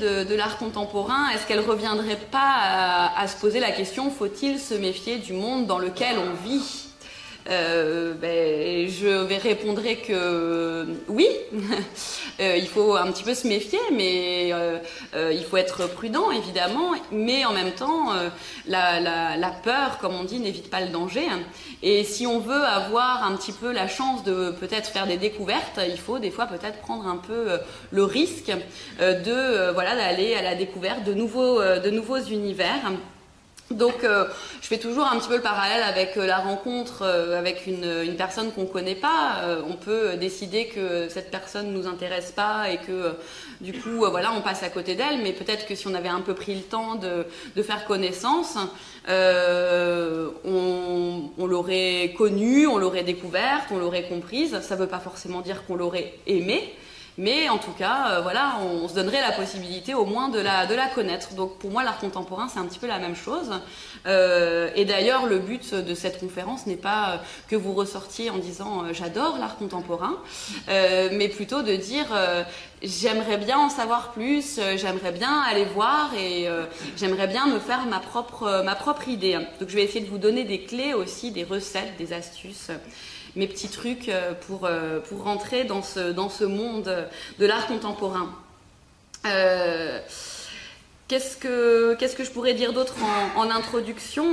de, l'art contemporain Est-ce qu'elle reviendrait pas à se poser la question faut-il se méfier du monde dans lequel on vit? Euh, ben, je vais répondre que oui, euh, il faut un petit peu se méfier, mais euh, il faut être prudent évidemment, mais en même temps, la, peur, comme on dit, n'évite pas le danger. Et si on veut avoir un petit peu la chance de peut-être faire des découvertes, il faut des fois peut-être prendre un peu le risque de voilà d'aller à la découverte de nouveaux, de nouveaux univers. Donc, euh, je fais toujours un petit peu le parallèle avec euh, la rencontre euh, avec une, personne qu'on ne connaît pas. on peut décider que cette personne ne nous intéresse pas et que, du coup, voilà, on passe à côté d'elle. Mais peut-être que si on avait un peu pris le temps de, faire connaissance, on, on l'aurait connue, on l'aurait découverte, on l'aurait comprise. Ça ne veut pas forcément dire qu'on l'aurait aimée. Mais en tout cas, euh, voilà, on, se donnerait la possibilité au moins de la, connaître. Donc pour moi, l'art contemporain, c'est un petit peu la même chose. Euh, et d'ailleurs, le but de cette conférence n'est pas euh, que vous ressortiez en disant j'adore l'art contemporain, mais plutôt de dire j'aimerais bien en savoir plus, j'aimerais bien aller voir et j'aimerais bien me faire ma propre, ma propre idée. Donc je vais essayer de vous donner des clés aussi, des recettes, des astuces mes petits trucs euh, pour, euh, pour rentrer dans ce, dans ce monde de l'art contemporain. Euh, qu'est-ce, que, je pourrais dire d'autre en introduction?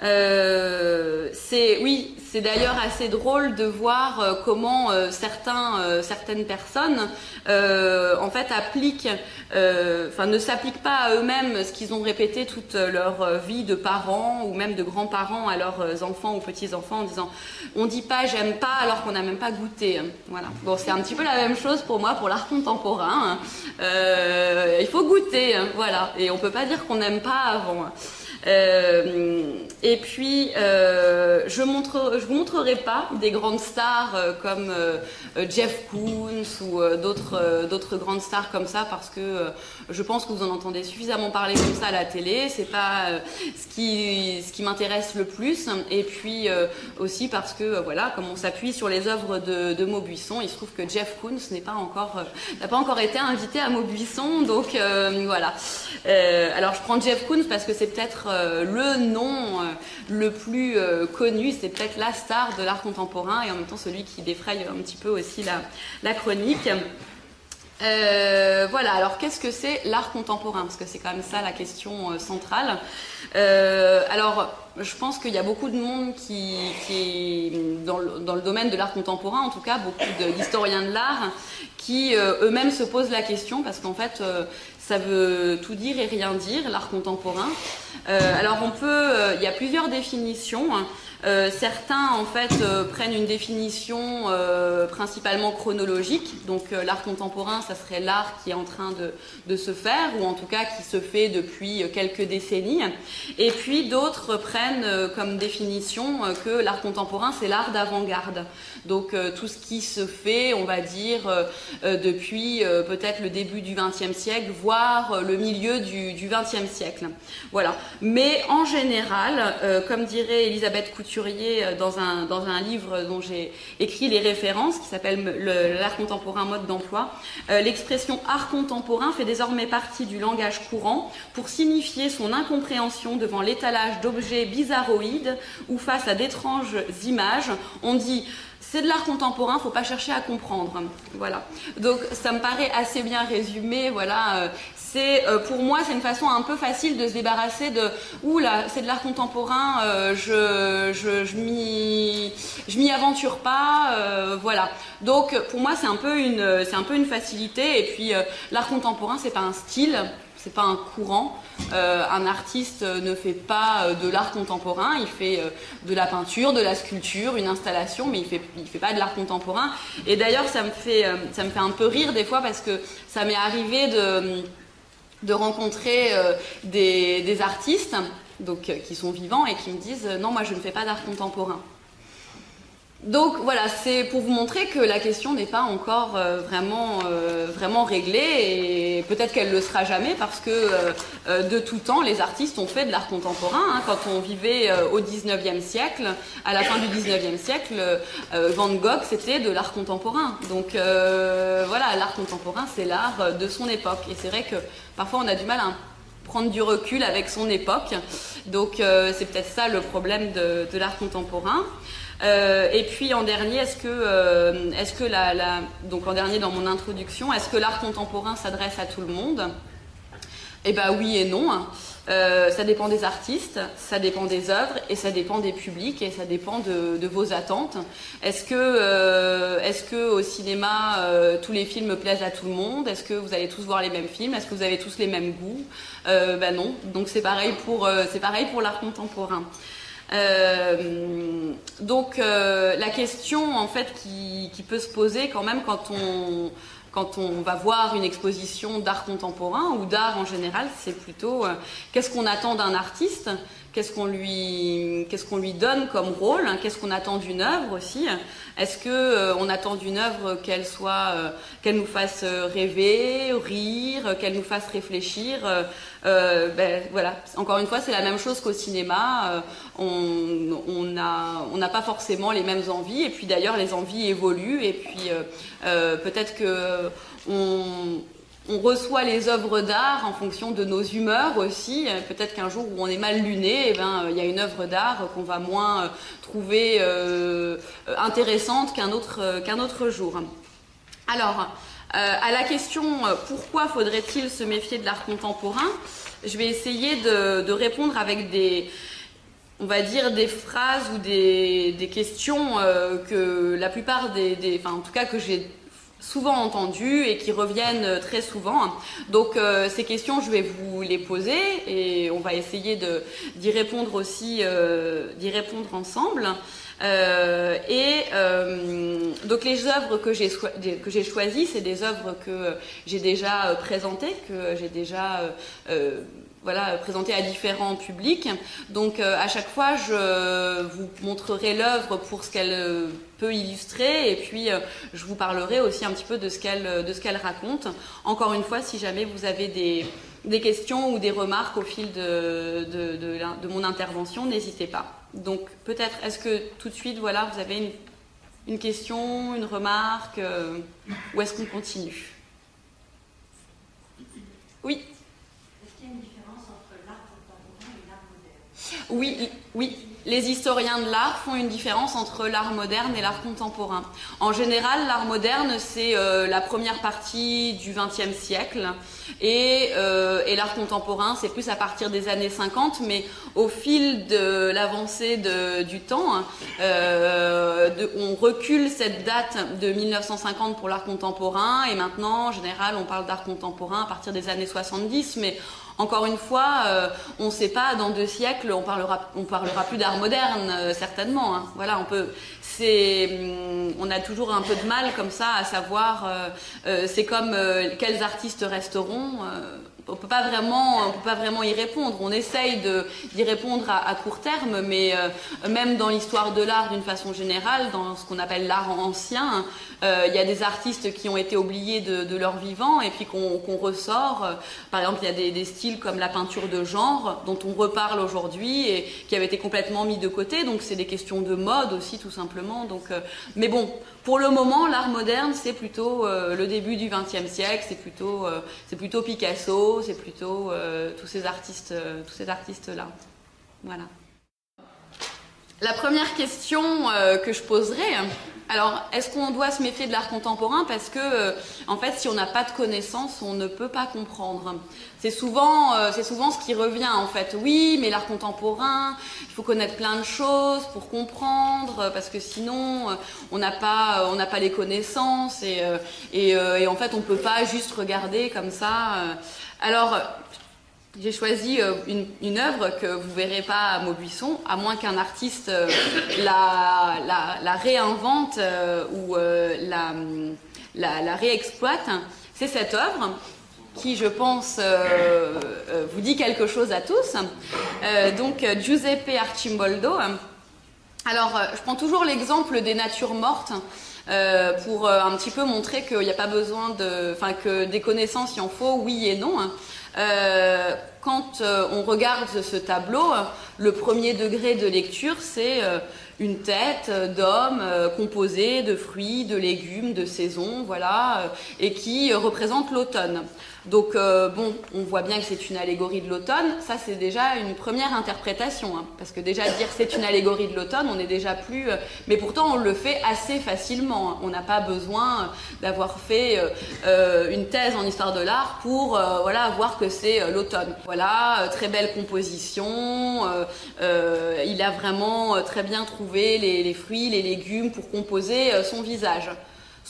C'est oui, c'est d'ailleurs assez drôle de voir euh, comment euh, certains, euh, certaines personnes en fait appliquent, enfin ne s'appliquent pas à eux-mêmes ce qu'ils ont répété toute leur vie de parents ou même de grands-parents à leurs enfants ou petits-enfants en disant on dit pas j'aime pas alors qu'on n'a même pas goûté. Voilà. Bon, c'est un petit peu la même chose pour moi pour l'art contemporain. Hein. il faut goûter, hein, voilà, et on peut pas dire qu'on n'aime pas avant. Euh, et puis, euh, je ne vous montrerai pas des grandes stars euh, comme Jeff Koons ou d'autres grandes stars comme ça parce que je pense que vous en entendez suffisamment parler comme ça à la télé. C'est pas ce qui, ce qui m'intéresse le plus. Et puis aussi parce que voilà, comme on s'appuie sur les œuvres de, Maubuisson, il se trouve que Jeff Koons n'est pas encore, n'a pas encore été invité à Maubuisson. Donc voilà. alors je prends Jeff Koons parce que c'est peut-être le nom euh, le plus euh, connu, c'est peut-être la star de l'art contemporain et en même temps celui qui défraye un petit peu aussi la, chronique. voilà, alors qu'est-ce que c'est l'art contemporain? Parce que c'est quand même ça la question centrale. alors, je pense qu'il y a beaucoup de monde qui, le, dans, le, domaine de l'art contemporain, en tout cas, beaucoup d'historiens de l'art, qui eux-mêmes se posent la question, parce qu'en fait, ça veut tout dire et rien dire, l'art contemporain. Euh, alors on peut, euh, il y a plusieurs définitions. Hein. Euh, certains en fait prennent une définition principalement chronologique, donc l'art contemporain, ça serait l'art qui est en train de, de, se faire, ou en tout cas qui se fait depuis quelques décennies. Et puis d'autres prennent comme définition que l'art contemporain, c'est l'art d'avant-garde. Donc tout ce qui se fait, on va dire, depuis peut-être le début du XXe siècle, voire euh, le milieu du XXe siècle. Voilà. Mais en général, euh, comme dirait Elisabeth Couturier euh, dans un, dans un livre dont j'ai écrit les références, qui s'appelle L'art contemporain mode d'emploi, l'expression art contemporain fait désormais partie du langage courant pour signifier son incompréhension devant l'étalage d'objets bizarroïdes ou face à d'étranges images. On dit c'est de l'art contemporain, faut pas chercher à comprendre. Voilà. Donc ça me paraît assez bien résumé. Voilà. Euh, c'est euh, pour moi c'est une façon un peu facile de se débarrasser de ouh là c'est de l'art contemporain, euh, je je je m'y je m'y aventure pas. voilà. Donc pour moi c'est un peu une c'est un peu une facilité. Et puis l'art contemporain c'est pas un style c'est pas un courant. Euh, un artiste ne fait pas euh, de l'art contemporain, il fait euh, de la peinture, de la sculpture, une installation, mais il fait, il fait pas de l'art contemporain. Et d'ailleurs, ça me fait, ça me fait un peu rire des fois parce que ça m'est arrivé de, de rencontrer des, des, artistes, donc qui sont vivants et qui me disent non, moi je ne fais pas d'art contemporain. Donc voilà, c'est pour vous montrer que la question n'est pas encore euh, vraiment, euh, vraiment réglée et peut-être qu'elle le sera jamais parce que euh, de tout temps, les artistes ont fait de l'art contemporain. Hein. Quand on vivait au 19e siècle, à la fin du 19e siècle, Van Gogh, c'était de l'art contemporain. Donc voilà, l'art contemporain, c'est l'art de son époque. Et c'est vrai que parfois on a du mal à prendre du recul avec son époque. Donc c'est peut-être ça le problème de, de l'art contemporain. Euh, et puis en dernier, est-ce que, euh, est-ce que la, la, donc en dernier dans mon introduction, est-ce que l'art contemporain s'adresse à tout le monde? Eh ben oui et non. Euh, ça dépend des artistes, ça dépend des œuvres et ça dépend des publics et ça dépend de, vos attentes. Est-ce que, est-ce que au cinéma tous les films plaisent à tout le monde? Est-ce que vous allez tous voir les mêmes films? Est-ce que vous avez tous les mêmes goûts? Ben non. Donc c'est pareil pour, c'est pareil pour l'art contemporain. Euh, donc euh, la question en fait qui, peut se poser quand même quand on, quand on va voir une exposition d'art contemporain ou d'art en général, c'est plutôt euh, qu'est-ce qu'on attend d'un artiste? Qu'est-ce qu'on lui, donne comme rôle, hein, qu'est-ce qu'on attend d'une œuvre aussi? Est-ce que euh, on attend d'une œuvre qu'elle soit, euh, qu'elle nous fasse euh, rêver, rire, qu'elle nous fasse réfléchir ben, voilà. Encore une fois, c'est la même chose qu'au cinéma. on n'a on n'a pas forcément les mêmes envies, et puis d'ailleurs les envies évoluent, et puis peut-être que on on reçoit les œuvres d'art en fonction de nos humeurs aussi. Peut-être qu'un jour où on est mal luné, eh ben, il y a une œuvre d'art qu'on va moins euh, trouver euh, intéressante qu'un autre, euh, qu'un autre jour. Alors, à la question pourquoi faudrait-il se méfier de l'art contemporain, je vais essayer de, répondre avec des, on va dire des phrases ou des, questions que la plupart des, des, enfin en tout cas que j'ai souvent entendues et qui reviennent euh, très souvent. Donc euh, ces questions, je vais vous les poser et on va essayer d'y répondre aussi, euh, d'y répondre ensemble. et donc les œuvres que j'ai que j'ai choisies, c'est des œuvres que j'ai déjà présentées, que j'ai déjà voilà, présenté à différents publics. Donc euh, à chaque fois, je vous montrerai l'œuvre pour ce qu'elle euh, peut illustrer et puis euh, je vous parlerai aussi un petit peu de ce qu'elle raconte. Encore une fois, si jamais vous avez des, des questions ou des remarques au fil de, de, de, de mon intervention, n'hésitez pas. Donc peut-être, est-ce que tout de suite, voilà, vous avez une, une question, une remarque, ou est-ce qu'on continue? Oui. Oui, oui. Les historiens de l'art font une différence entre l'art moderne et l'art contemporain. En général, l'art moderne, c'est euh, la première partie du XXe siècle et, euh, et l'art contemporain, c'est plus à partir des années 50, mais au fil de l'avancée du temps, euh, on recule cette date de 1950 pour l'art contemporain et maintenant, en général, on parle d'art contemporain à partir des années 70, mais encore une fois, euh, on ne sait pas, dans deux siècles, on parlera, on parlera plus d'art moderne, euh, certainement. Hein. Voilà, on peut. C'est, hum, on a toujours un peu de mal comme ça à savoir. Euh, c'est comme quels artistes resteront on peut pas vraiment, on peut pas vraiment y répondre. On essaye d'y répondre à, court terme, mais euh, même dans l'histoire de l'art d'une façon générale, dans ce qu'on appelle l'art ancien, euh, il y a des artistes qui ont été oubliés de, leur vivant et puis qu'on ressort. Par exemple, il y a des, styles comme la peinture de genre dont on reparle aujourd'hui et qui avaient été complètement mis de côté. Donc c'est des questions de mode aussi, tout simplement. Donc, euh, mais bon, pour le moment, l'art moderne, c'est plutôt euh, le début du XXe siècle, c'est plutôt, euh, plutôt Picasso, c'est plutôt euh, tous ces artistes, tous ces artistes-là. Voilà. La première question que je poserai, alors, est-ce qu'on doit se méfier de l'art contemporain? Parce que, euh, en fait, si on n'a pas de connaissances, on ne peut pas comprendre. C'est souvent, euh, c'est souvent ce qui revient, en fait. Oui, mais l'art contemporain, il faut connaître plein de choses pour comprendre, parce que sinon, euh, on n'a pas, on n'a pas les connaissances, et, et, et, en fait, on peut pas juste regarder comme ça. Alors, j'ai choisi euh, une, œuvre que vous verrez pas à Maubuisson, à moins qu'un artiste euh, la, réinvente euh, ou la, réexploite. C'est cette œuvre qui, je pense, vous dit quelque chose à tous. donc, Giuseppe Arcimboldo. Alors, je prends toujours l'exemple des natures mortes. Pour un petit peu montrer qu'il n'y a pas besoin de, enfin que des connaissances il en faut, oui et non. Euh, quand on regarde ce tableau, le premier degré de lecture, c'est une tête d'homme composée de fruits, de légumes, de saison, voilà, et qui représente l'automne. Donc euh, bon, on voit bien que c'est une allégorie de l'automne. Ça, c'est déjà une première interprétation, hein. parce que déjà dire c'est une allégorie de l'automne, on est déjà plus. Euh, mais pourtant, on le fait assez facilement. Hein. On n'a pas besoin d'avoir fait euh, une thèse en histoire de l'art pour voir que c'est l'automne. Voilà, très belle composition. il a vraiment très bien trouvé les fruits, les légumes pour composer son visage.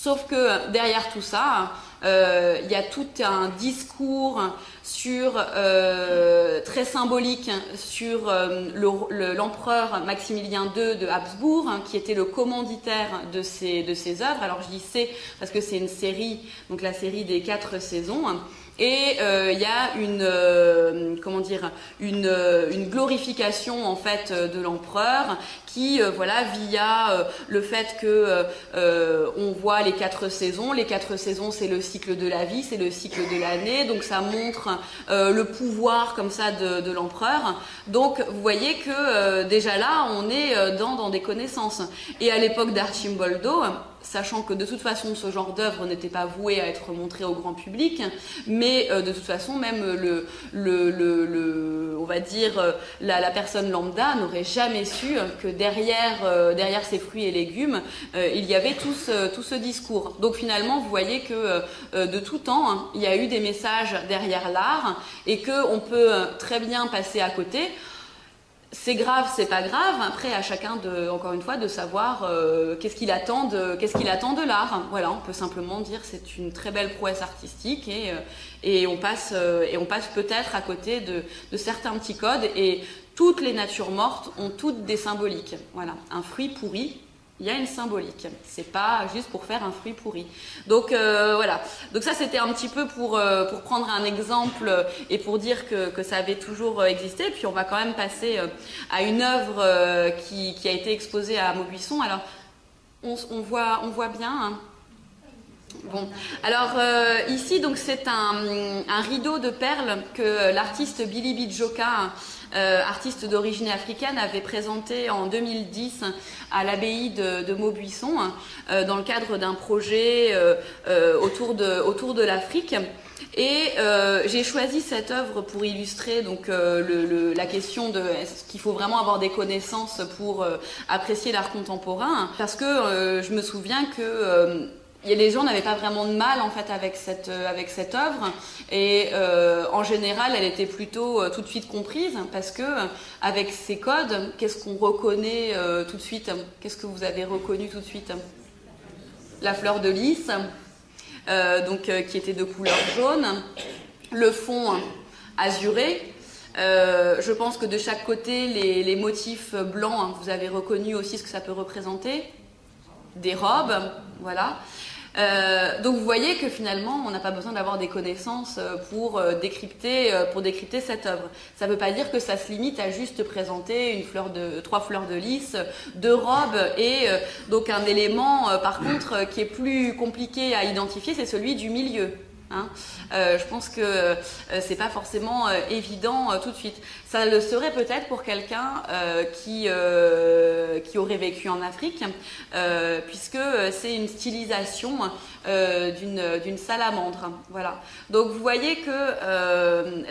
Sauf que derrière tout ça, euh, il y a tout un discours sur euh, très symbolique sur euh, l'empereur Maximilien II de Habsbourg, hein, qui était le commanditaire de ces, ces œuvres. Alors je dis c'est parce que c'est une série, donc la série des quatre saisons. Et euh, il y a une euh, comment dire une, euh, une, glorification en fait de l'empereur qui voilà via le fait que on voit les quatre saisons. Les quatre saisons c'est le cycle de la vie, c'est le cycle de l'année, donc ça montre le pouvoir comme ça de, de l'empereur. Donc vous voyez que déjà là on est dans, dans des connaissances. Et à l'époque d'Archimboldo sachant que de toute façon ce genre d'œuvre n'était pas voué à être montré au grand public, mais euh, de toute façon même on va dire euh, la, personne lambda n'aurait jamais su que derrière euh, ces fruits et légumes il y avait tout ce, tout ce discours. Donc finalement vous voyez que de tout temps hein, il y a eu des messages derrière l'art et que on peut très bien passer à côté c'est grave, c'est pas grave. Après, à chacun de, encore une fois, de savoir euh, qu'est-ce qu'il attend de, qu'est-ce qu'il attend de l'art. Voilà, on peut simplement dire c'est une très belle prouesse artistique et, euh, et on passe euh, et on passe peut-être à côté de, de, certains petits codes et toutes les natures mortes ont toutes des symboliques. Voilà, un fruit pourri, il y a une symbolique. C'est pas juste pour faire un fruit pourri. Donc euh, voilà. Donc ça c'était un petit peu pour euh, prendre un exemple et pour dire que, ça avait toujours existé. Puis on va quand même passer euh, à une œuvre qui, a été exposée à Maubuisson. Alors on, on voit on voit bien. Hein. Bon, alors ici donc c'est un, un, rideau de perles que l'artiste Billy Bijoka euh, artiste d'origine africaine, avait présenté en 2010 à l'abbaye de, Maubuisson euh, dans le cadre d'un projet euh, autour de, autour de l'Afrique. Et j'ai choisi cette œuvre pour illustrer donc la question de est-ce qu'il faut vraiment avoir des connaissances pour apprécier l'art contemporain. Parce que je me souviens que les gens n'avaient pas vraiment de mal en fait avec cette euh, œuvre. Et euh, en général elle était plutôt euh, tout de suite comprise parce que avec ces codes qu'est-ce qu'on reconnaît tout de suite? Qu'est-ce que vous avez reconnu tout de suite? La fleur de lys donc qui était de couleur jaune. Le fond azuré. Je pense que de chaque côté les, les motifs blancs hein, vous avez reconnu aussi ce que ça peut représenter des robes voilà euh, donc vous voyez que finalement, on n'a pas besoin d'avoir des connaissances euh, pour euh, décrypter, pour décrypter cette œuvre. Ça ne veut pas dire que ça se limite à juste présenter une trois fleurs de lys, deux robes et donc un élément, par contre, qui est plus compliqué à identifier, c'est celui du milieu. Hein. Je pense que euh, c'est pas forcément évident tout de suite. Ça le serait peut-être pour quelqu'un qui qui aurait vécu en Afrique, puisque c'est une stylisation d'une salamandre. Voilà. Donc vous voyez que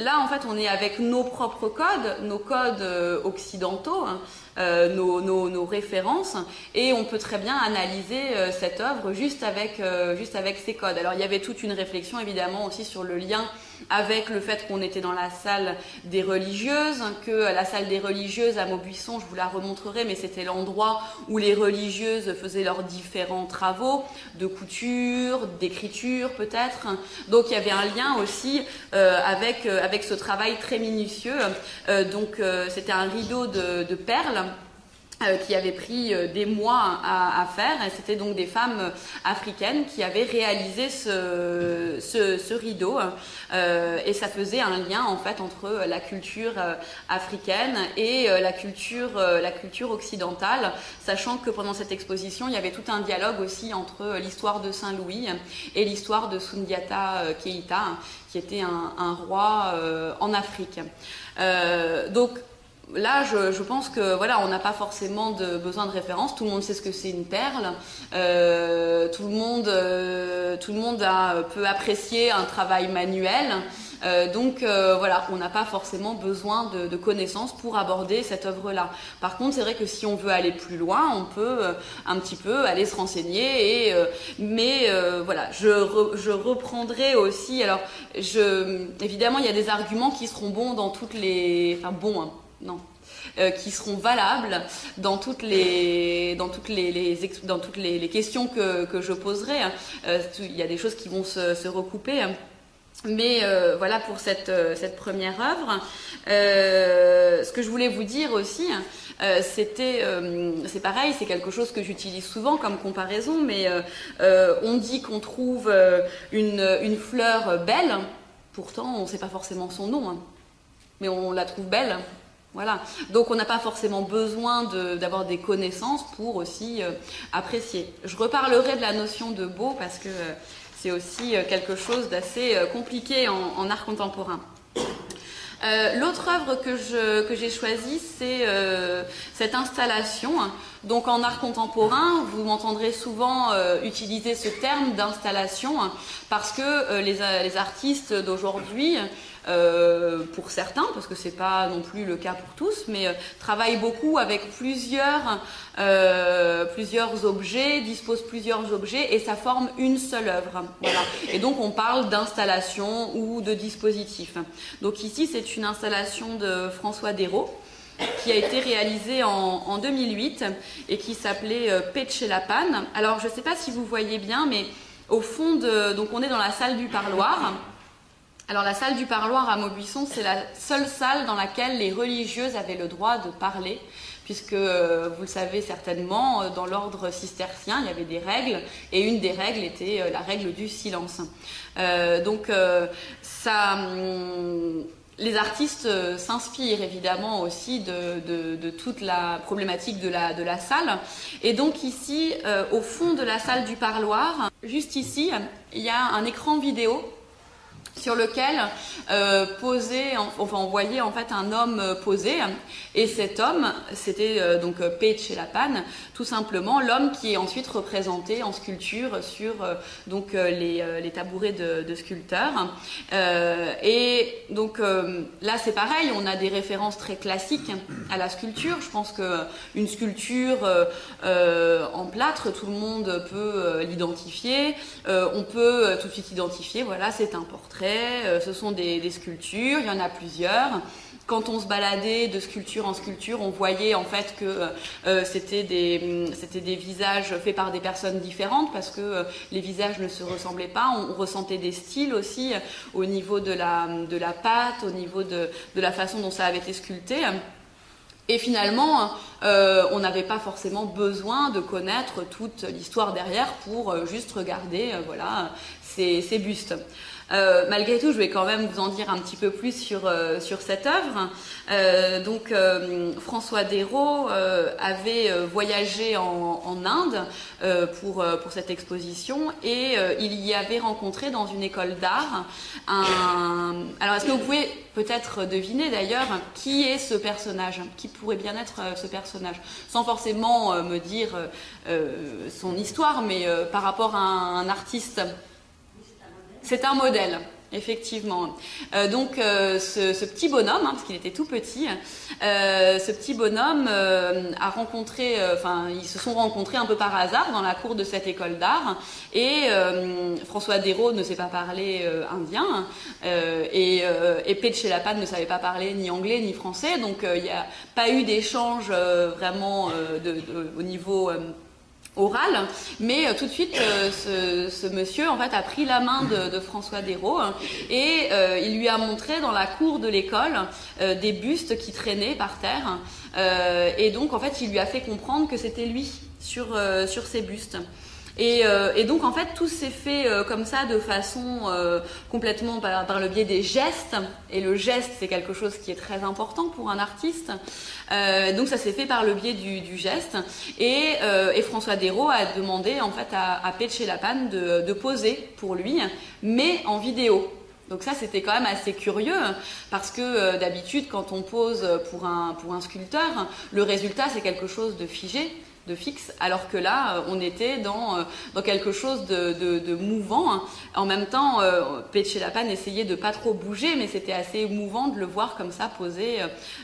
là en fait on est avec nos propres codes, nos codes occidentaux. Hein, euh, nos, références et on peut très bien analyser euh, cette œuvre juste avec, euh, juste avec ces codes. Alors il y avait toute une réflexion évidemment aussi sur le lien avec le fait qu'on était dans la salle des religieuses, que la salle des religieuses à Maubuisson, je vous la remontrerai, mais c'était l'endroit où les religieuses faisaient leurs différents travaux de couture, d'écriture peut-être. Donc il y avait un lien aussi euh, avec, euh, avec ce travail très minutieux. Euh, donc c'était un rideau de, perles qui avait pris euh, des mois à, faire. Et c'était donc des femmes africaines qui avaient réalisé ce, rideau. Euh, et ça faisait un lien en fait entre la culture africaine et la culture, la culture occidentale, sachant que pendant cette exposition, il y avait tout un dialogue aussi entre l'histoire de Saint-Louis et l'histoire de Sundiata Keita, qui était un roi en Afrique. donc Là, je, pense que voilà, on n'a pas forcément de besoin de référence. Tout le monde sait ce que c'est une perle. Euh, tout le monde, euh, tout le monde a, peut apprécier un travail manuel. Euh, donc voilà, on n'a pas forcément besoin de, connaissances pour aborder cette œuvre-là. Par contre, c'est vrai que si on veut aller plus loin, on peut un petit peu aller se renseigner. Et, mais voilà, je, je reprendrai aussi. Alors, je, évidemment, il y a des arguments qui seront bons dans toutes les, enfin bons. Hein, non. Euh, qui seront valables dans toutes les, dans toutes les, dans toutes les, questions que, que, je poserai. Euh, il y a des choses qui vont se, se recouper. Mais euh, voilà pour cette, cette première œuvre. ce que je voulais vous dire aussi, c'était, c'est pareil, c'est quelque chose que j'utilise souvent comme comparaison, mais on dit qu'on trouve une, une, fleur belle, pourtant on ne sait pas forcément son nom, hein. mais on la trouve belle. Donc on n'a pas forcément besoin d'avoir des connaissances pour aussi euh, apprécier. Je reparlerai de la notion de beau parce que euh, c'est aussi euh, quelque chose d'assez compliqué en, art contemporain. L'autre œuvre que j'ai choisie, c'est cette installation. Donc en art contemporain, vous m'entendrez souvent utiliser ce terme d'installation parce que les, artistes d'aujourd'hui euh, pour certains, parce que c'est pas non plus le cas pour tous, mais euh, travaille beaucoup avec plusieurs, euh, plusieurs objets, dispose plusieurs objets et ça forme une seule œuvre. Et donc on parle d'installation ou de dispositif. Donc ici c'est une installation de François Dérault qui a été réalisée en, en 2008 et qui s'appelait euh, la panne. Alors je ne sais pas si vous voyez bien, mais au fond donc on est dans la salle du parloir. Alors la salle du parloir à Maubuisson, c'est la seule salle dans laquelle les religieuses avaient le droit de parler, puisque euh, vous le savez certainement, euh, dans l'ordre cistercien, il y avait des règles, et une des règles était euh, la règle du silence. donc ça, hum, les artistes s'inspirent évidemment aussi de, toute la problématique de la, de la salle. Et donc ici, au fond de la salle du parloir, juste ici, il y a un écran vidéo sur lequel euh, posait, enfin on voyait en fait un homme euh, posé, et cet homme, c'était euh, donc la panne, tout simplement l'homme qui est ensuite représenté en sculpture sur les, tabourets de, sculpteurs. et donc là c'est pareil, on a des références très classiques à la sculpture. Je pense que une sculpture en plâtre, tout le monde peut l'identifier. on peut tout de suite identifier, voilà, c'est un portrait euh, ce sont des, sculptures, il y en a plusieurs. Quand on se baladait de sculpture en sculpture, on voyait en fait que euh, euh, c'était des, visages faits par des personnes différentes parce que les visages ne se ressemblaient pas. On, ressentait des styles aussi au niveau de la, de la pâte, au niveau de, la façon dont ça avait été sculpté. Et finalement, on n'avait pas forcément besoin de connaître toute l'histoire derrière pour juste regarder voilà, ces bustes. Euh, malgré tout, je vais quand même vous en dire un petit peu plus sur, euh, cette œuvre. Euh, donc, François Dérault avait voyagé en, Inde pour, pour cette exposition et il y avait rencontré dans une école d'art un... Alors, est-ce que vous pouvez peut-être deviner d'ailleurs qui est ce personnage Qui pourrait bien être ce personnage? Sans forcément me dire son histoire, mais par rapport à un artiste c'est un modèle. Effectivement. Euh, donc euh, ce, petit bonhomme, hein, parce qu'il était tout petit, euh, ce petit bonhomme a rencontré, enfin ils se sont rencontrés un peu par hasard dans la cour de cette école d'art, et François Dérault ne sait pas parler indien, et, et ne savait pas parler ni anglais ni français, donc il n'y a pas eu d'échange vraiment au niveau oral, mais tout de suite ce, monsieur en fait a pris la main de, François Desraux et il lui a montré dans la cour de l'école des bustes qui traînaient par terre et donc en fait il lui a fait comprendre que c'était lui sur, sur ces bustes. Euh, et, donc en fait tout s'est fait euh, comme ça de façon euh, complètement par, le biais des gestes. Et le geste c'est quelque chose qui est très important pour un artiste. donc ça s'est fait par le biais du, geste. Et, François Desraux a demandé en fait à, à Peche Lapan de, de poser pour lui, mais en vidéo. Donc ça, c'était quand même assez curieux, parce que d'habitude, quand on pose pour un, pour un sculpteur, le résultat, c'est quelque chose de figé de fixe, alors que là, euh, on était dans, euh, dans quelque chose de, mouvant. En même temps, euh, Lapane essayait de pas trop bouger, mais c'était assez émouvant de le voir comme ça posé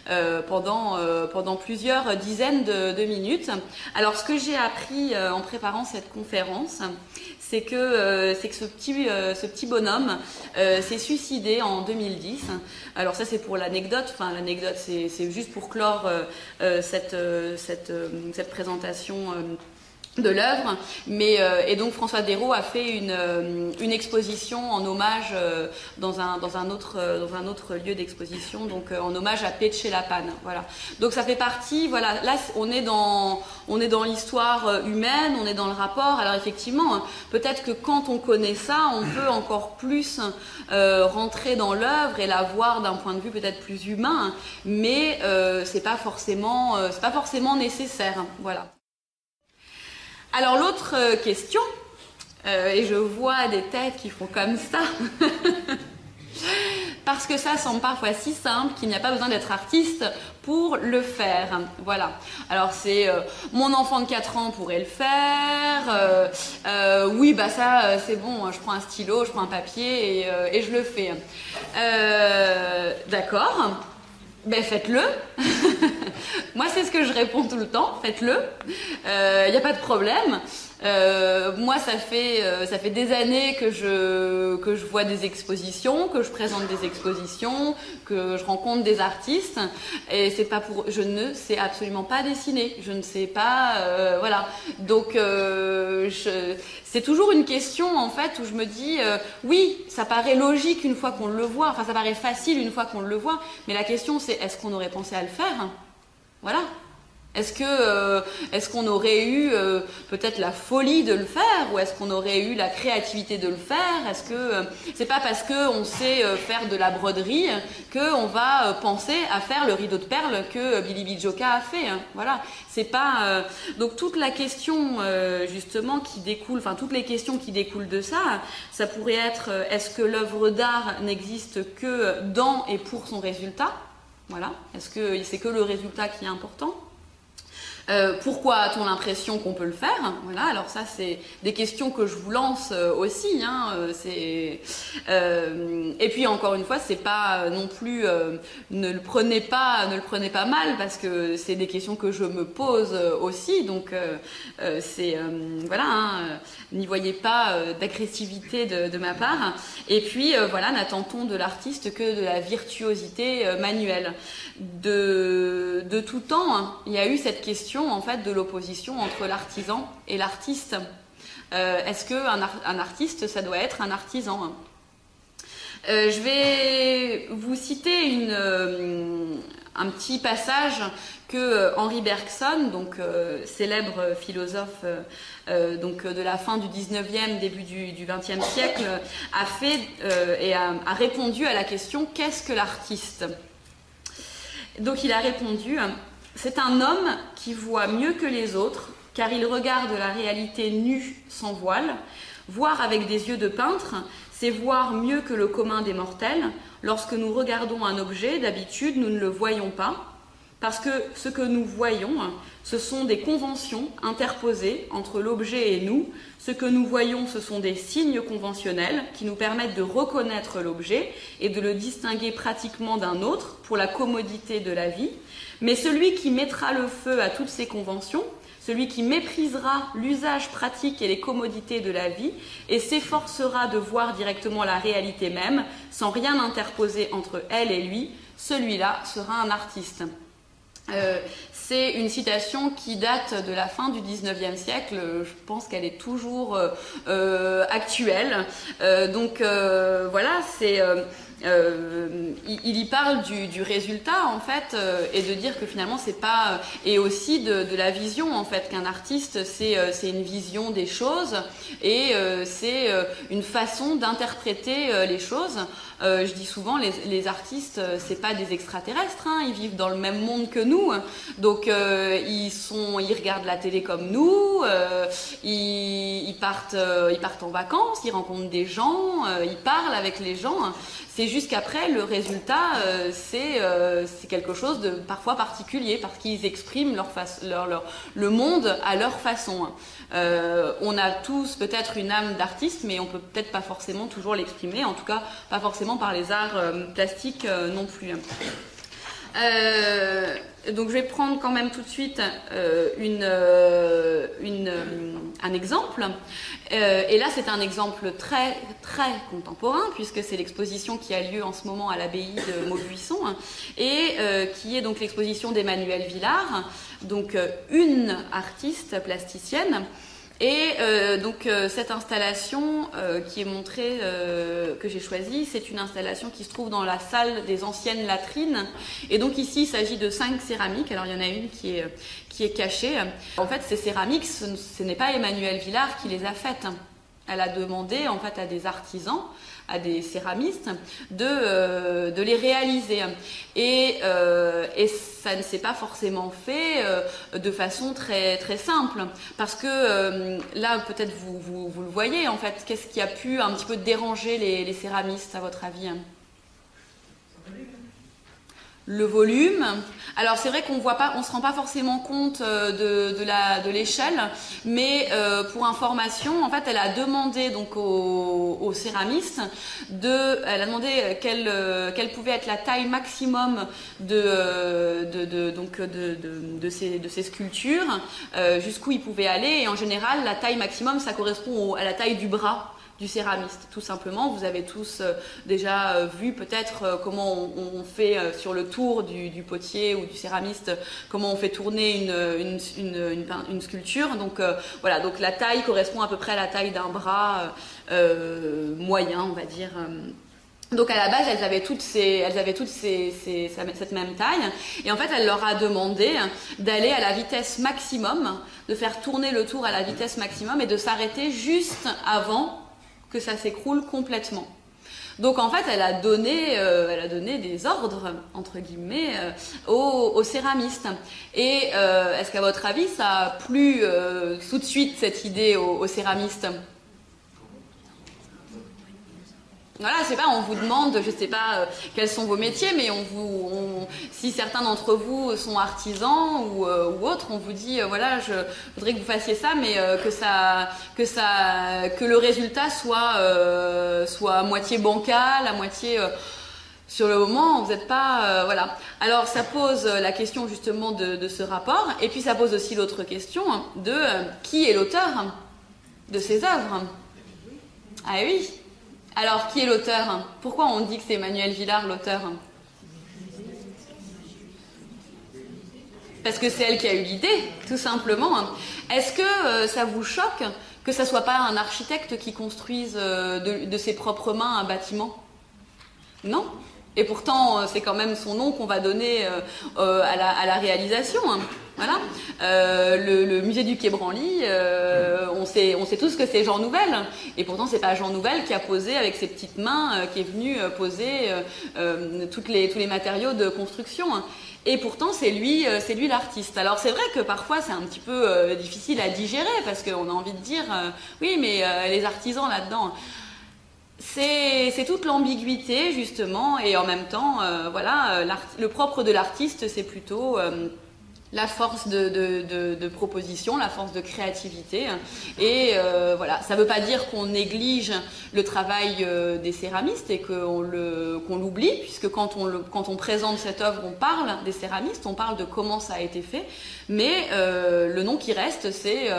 euh, pendant, pendant plusieurs dizaines de, minutes. Alors, ce que j'ai appris en préparant cette conférence, c'est que, c'est que ce, petit, bonhomme s'est suicidé en 2010. Alors ça, c'est pour l'anecdote. Enfin, l'anecdote, c'est juste pour clore cette, cette présentation euh, de l'œuvre. Mais euh, et donc François Desraux a fait une, euh, une exposition en hommage dans un dans un autre dans un autre lieu d'exposition, donc en hommage à Peche Lapane. Voilà. Donc ça fait partie. Voilà. Là, on est dans on est dans l'histoire humaine, on est dans le rapport. Alors effectivement, peut-être que quand on connaît ça, on peut encore plus rentrer dans l'œuvre et la voir d'un point de vue peut-être plus humain. Mais c'est pas forcément c'est pas forcément nécessaire. Voilà. Alors l'autre euh, question, euh, et je vois des têtes qui font comme ça, parce que ça semble parfois si simple qu'il n'y a pas besoin d'être artiste pour le faire. Voilà. Alors c'est euh, mon enfant de 4 ans pourrait le faire. oui, bah ça c'est bon, je prends un stylo, je prends un papier et je le fais. D'accord. Ben faites-le. Moi, c'est ce que je réponds tout le temps. Faites-le. Il euh, n'y a pas de problème. Euh, moi, ça fait euh, ça fait des années que je que je vois des expositions, que je présente des expositions, que je rencontre des artistes. Et c'est pas pour, je ne sais absolument pas dessiner. Je ne sais pas, euh, voilà. Donc, c'est toujours une question en fait où je me dis, oui, ça paraît logique une fois qu'on le voit. Enfin, ça paraît facile une fois qu'on le voit. Mais la question, c'est est-ce qu'on aurait pensé à le faire? Voilà. Est-ce que euh, est-ce qu'on aurait eu euh, peut-être la folie de le faire ou est-ce qu'on aurait eu la créativité de le faire? Est-ce que euh, c'est pas parce que on sait faire de la broderie que on va penser à faire le rideau de perles que Billy Bijoka a fait hein? Voilà, c'est pas donc toute la question justement qui découle, enfin toutes les questions qui découlent de ça, ça pourrait être est-ce que l'œuvre d'art n'existe que dans et pour son résultat? Voilà, est-ce que c'est que le résultat qui est important? Euh, pourquoi a-t-on l'impression qu'on peut le faire Voilà, alors ça c'est des questions que je vous lance euh, aussi. Hein, euh, et puis encore une fois, c'est pas non plus ne le prenez pas, ne le prenez pas mal parce que c'est des questions que je me pose aussi. Donc c'est voilà, hein, n'y voyez pas d'agressivité de, ma part. Et puis voilà, n'attend-on de l'artiste que de la virtuosité manuelle de, de tout temps. Hein, il y a eu cette question en fait de l'opposition entre l'artisan et l'artiste. Euh, est-ce qu'un un artiste, ça doit être un artisan? Euh, Je vais vous citer euh, un petit passage que Henri Bergson, donc célèbre philosophe donc de la fin du 19e, début du, du 20e siècle, a fait et a répondu à la question qu'est-ce que l'artiste? Donc il a répondu c'est un homme qui voit mieux que les autres, car il regarde la réalité nue sans voile. Voir avec des yeux de peintre, c'est voir mieux que le commun des mortels. Lorsque nous regardons un objet, d'habitude, nous ne le voyons pas, parce que ce que nous voyons, ce sont des conventions interposées entre l'objet et nous. Ce que nous voyons, ce sont des signes conventionnels qui nous permettent de reconnaître l'objet et de le distinguer pratiquement d'un autre pour la commodité de la vie. Mais celui qui mettra le feu à toutes ces conventions, celui qui méprisera l'usage pratique et les commodités de la vie et s'efforcera de voir directement la réalité même, sans rien interposer entre elle et lui, celui-là sera un artiste. Euh, c'est une citation qui date de la fin du 19e siècle. Je pense qu'elle est toujours actuelle. donc voilà, euh, il, y parle du, résultat en fait euh, et de dire que finalement c'est pas euh, et aussi de, la vision en fait qu'un artiste c'est une vision des choses et c'est une façon d'interpréter les choses. Je dis souvent les, les artistes c'est pas des extraterrestres, hein, ils vivent dans le même monde que nous, donc ils sont ils regardent la télé comme nous, ils, partent ils partent en vacances, ils rencontrent des gens, ils parlent avec les gens. C'est juste qu'après, le résultat, euh, euh, c'est quelque chose de parfois particulier, parce qu'ils expriment le monde à leur façon. Euh, on a tous peut-être une âme d'artiste, mais on peut peut-être pas forcément toujours l'exprimer, en tout cas pas forcément par les arts plastiques non plus. Euh, donc je vais prendre quand même tout de suite euh, euh, un exemple. et là c'est un exemple très très contemporain puisque c'est l'exposition qui a lieu en ce moment à l'abbaye de Maubuisson et qui est donc l'exposition d'Emmanuel Villard, donc une artiste plasticienne et euh, donc euh, cette installation euh, qui est montrée, que j'ai choisie, c'est une installation qui se trouve dans la salle des anciennes latrines. Et donc ici, il s'agit de cinq céramiques. Alors il y en a une qui est, qui est cachée. En fait, ces céramiques, ce, n'est pas Emmanuel Villard qui les a faites. Elle a demandé en fait à des artisans à des céramistes de, euh, les réaliser. Et, euh, et ça ne s'est pas forcément fait euh, de façon très, simple. Parce que là, peut-être vous, vous, le voyez, en fait, qu'est-ce qui a pu un petit peu déranger les, les céramistes, à votre avis le volume. Alors c'est vrai qu'on voit pas, on se rend pas forcément compte euh, de, l'échelle, mais euh, pour information, en fait, elle a demandé donc au, céramistes de, elle a demandé quelle euh, quelle pouvait être la taille maximum de ces sculptures, jusqu'où ils pouvaient aller. Et en général, la taille maximum, ça correspond à la taille du bras du céramiste, tout simplement. Vous avez tous euh, déjà euh, vu peut-être euh, comment on, fait sur le tour du, potier ou du céramiste, comment on fait tourner une, une, sculpture. Donc voilà, donc la taille correspond à peu près à la taille d'un bras moyen, on va dire. Donc à la base, elles avaient toutes, ces, elles avaient toutes ces, cette même taille. Et en fait, elle leur a demandé d'aller à la vitesse maximum, de faire tourner le tour à la vitesse maximum et de s'arrêter juste avant que ça s'écroule complètement. Donc en fait, elle a donné, euh, elle a donné des ordres entre guillemets euh, aux, céramistes. Et euh, est-ce qu'à votre avis, ça a plu tout de suite cette idée aux céramistes? Voilà, je sais pas, on vous demande, je sais pas euh, quels sont vos métiers, mais on vous, si certains d'entre vous sont artisans ou, euh, ou, autres, on vous dit, euh, voilà, je voudrais que vous fassiez ça, mais que ça, que ça, que le résultat soit, soit à moitié bancal, à moitié sur le moment, vous n'êtes pas, voilà. Alors ça pose la question justement de, de, ce rapport, et puis ça pose aussi l'autre question de qui est l'auteur de ces œuvres? Ah oui. Alors, qui est l'auteur Pourquoi on dit que c'est Emmanuel Villard l'auteur Parce que c'est elle qui a eu l'idée, tout simplement. Est-ce que euh, ça vous choque que ça soit pas un architecte qui construise euh, de, ses propres mains un bâtiment? Non? Et pourtant, euh, c'est quand même son nom qu'on va donner à la, réalisation. Hein. Voilà. Euh, le, musée du Quai Branly, euh, on, sait, on sait tous que c'est Jean Nouvel. Et pourtant, c'est pas Jean Nouvel qui a posé avec ses petites mains, euh, qui est venu poser les, tous les matériaux de construction. Et pourtant, c'est lui, c'est lui l'artiste. Alors c'est vrai que parfois c'est un petit peu difficile à digérer parce qu'on a envie de dire, oui, mais les artisans là-dedans. C'est toute l'ambiguïté justement, et en même temps, voilà, le propre de l'artiste, c'est plutôt la force de, proposition, la force de créativité. Et euh, voilà, ça ne veut pas dire qu'on néglige le travail euh, des céramistes et qu'on l'oublie, puisque quand on, présente cette œuvre, on parle des céramistes, on parle de comment ça a été fait, mais euh, le nom qui reste, c'est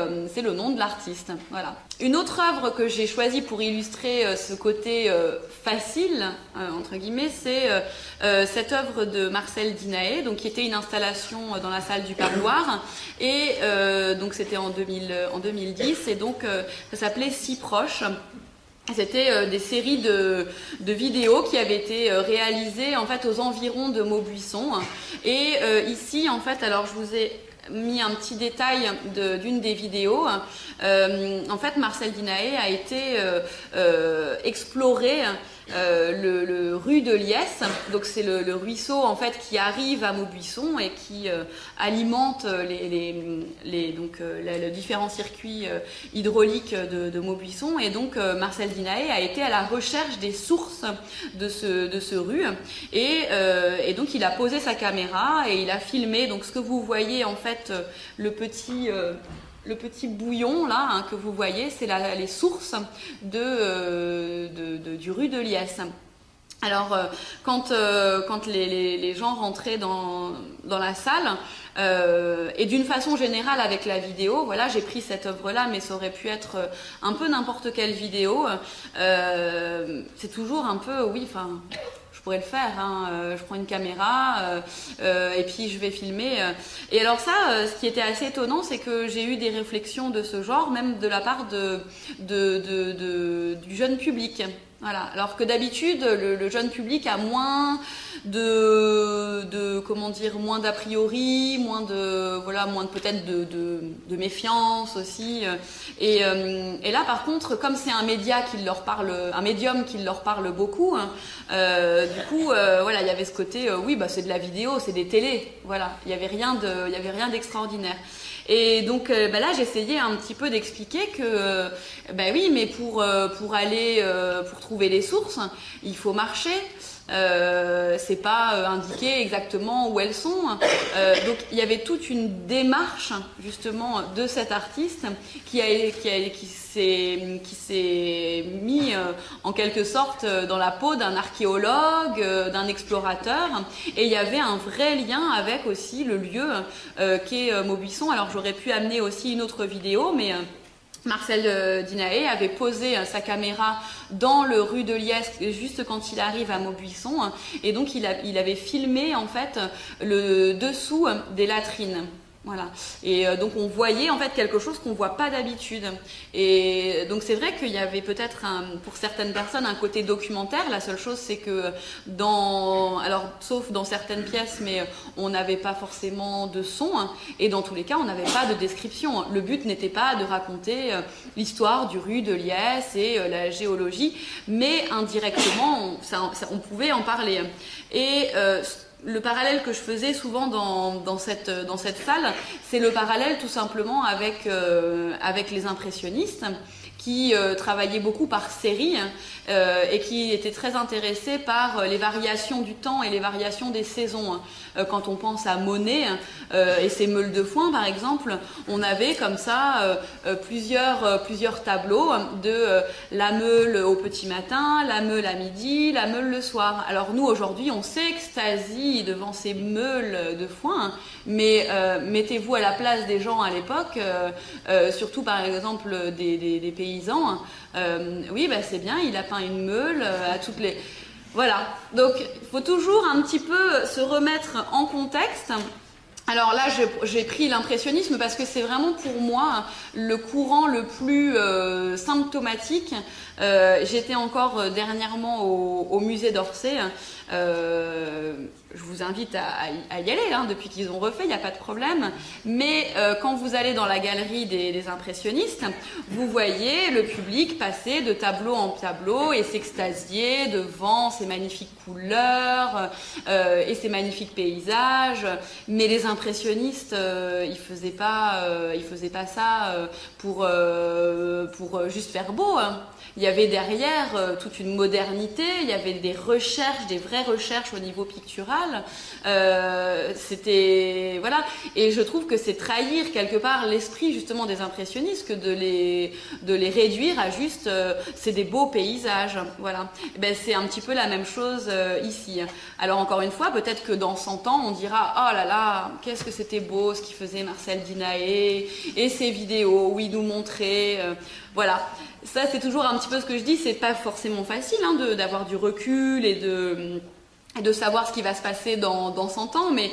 le nom de l'artiste. Voilà. Une autre œuvre que j'ai choisie pour illustrer ce côté facile, entre guillemets, c'est cette œuvre de Marcel Dinaé, donc qui était une installation dans la salle du parloir. Et donc c'était en, 2010 et donc ça s'appelait Si proche. C'était des séries de, vidéos qui avaient été réalisées en fait aux environs de Maubuisson. Et ici, en fait, alors je vous ai mis un petit détail d'une des vidéos. Euh, en fait, Marcel Dinaé a été euh, euh, exploré euh, le, rue de Liesse, donc c'est le, ruisseau en fait qui arrive à Maubuisson et qui euh, alimente les, les, donc euh, le différents circuits hydrauliques de, de, Maubuisson et donc Marcel Dinaé a été à la recherche des sources de ce, de ce rue. Et, et, donc il a posé sa caméra et il a filmé donc ce que vous voyez en fait le petit le petit bouillon là hein, que vous voyez, c'est les sources euh, de, du rue de Liesse. Alors, euh, quand, euh, quand les, gens rentraient dans, dans la salle, et d'une façon générale avec la vidéo, voilà, j'ai pris cette œuvre-là, mais ça aurait pu être un peu n'importe quelle vidéo. c'est toujours un peu, oui, enfin, pourrais le faire. Hein. Euh, je prends une caméra euh, euh, et puis je vais filmer. Et alors ça, ce qui était assez étonnant, c'est que j'ai eu des réflexions de ce genre, même de la part de, du jeune public. Alors que d'habitude, le, jeune public a moins de, de comment dire, moins d'a priori, moins de, voilà, moins peut-être de, méfiance aussi. Et, et, là, par contre, comme c'est un média qui leur parle, un médium qui leur parle beaucoup, hein, euh, du coup, euh, voilà, il y avait ce côté, euh, oui, bah c'est de la vidéo, c'est des télés, voilà, il y avait rien de, il y avait rien d'extraordinaire. Et donc bah là, j'essayais un petit peu d'expliquer que, bah oui, mais pour pour aller, pour trouver les sources, il faut marcher. Euh, c'est pas euh, indiqué exactement où elles sont. Euh, donc il y avait toute une démarche justement de cet artiste qui a qui, qui s'est qui s'est mis en quelque sorte dans la peau d'un archéologue, d'un explorateur, et il y avait un vrai lien avec aussi le lieu qui est Maubuisson. Alors j'aurais pu amener aussi une autre vidéo, mais Marcel euh, Dinaé avait posé euh, sa caméra dans le rue de Liesse juste quand il arrive à Maubuisson et donc il, il avait filmé en fait le dessous des latrines. Voilà. Et euh, donc on voyait en fait quelque chose qu'on voit pas d'habitude. Et donc c'est vrai qu'il y avait peut-être pour certaines personnes un côté documentaire. La seule chose c'est que dans, alors sauf dans certaines pièces, mais on n'avait pas forcément de son. et dans tous les cas, on n'avait pas de description. Le but n'était pas de raconter euh, l'histoire du rue de Liesse et euh, la géologie, mais indirectement, on, on pouvait en parler. Et le parallèle que je faisais souvent dans, cette, salle, c'est le parallèle tout simplement avec, euh, avec les impressionnistes qui euh, travaillaient beaucoup par série euh, et qui étaient très intéressés par les variations du temps et les variations des saisons. quand on pense à Monet et ses meules de foin, par exemple, on avait comme ça plusieurs, plusieurs tableaux de la meule au petit matin, la meule à midi, la meule le soir. Alors nous, aujourd'hui, on s'extasie devant ces meules de foin, mais mettez-vous à la place des gens à l'époque, surtout par exemple des, des pays euh, oui, bah, c'est bien, il a peint une meule euh, à toutes les. Voilà. Donc, il faut toujours un petit peu se remettre en contexte. Alors là, j'ai pris l'impressionnisme parce que c'est vraiment pour moi le courant le plus euh, symptomatique. J'étais encore dernièrement au musée d'Orsay euh, je vous invite à, y aller, hein, depuis qu'ils ont refait, il n'y a pas de problème. Mais euh, quand vous allez dans la galerie des, impressionnistes, vous voyez le public passer de tableau en tableau et s'extasier devant ces magnifiques couleurs euh, et ces magnifiques paysages. Mais les impressionnistes, ils faisaient pas, faisaient pas ça pour pour juste faire beau. Hein. Y avait derrière toute une modernité, il y avait des recherches, des vrais recherche au niveau pictural. Euh, c'était voilà, et je trouve que c'est trahir quelque part l'esprit justement des impressionnistes que de les de les réduire à juste euh, c'est des beaux paysages. Voilà, eh ben c'est un petit peu la même chose euh, ici. Alors encore une fois, peut-être que dans 100 ans, on dira oh là là, qu'est-ce que c'était beau ce qui faisait Marcel Dinaé et ses vidéos où il nous montrait voilà ça c'est toujours un petit peu ce que je dis, c'est pas forcément facile hein, d'avoir du recul et de, de savoir ce qui va se passer dans, dans 100 ans, mais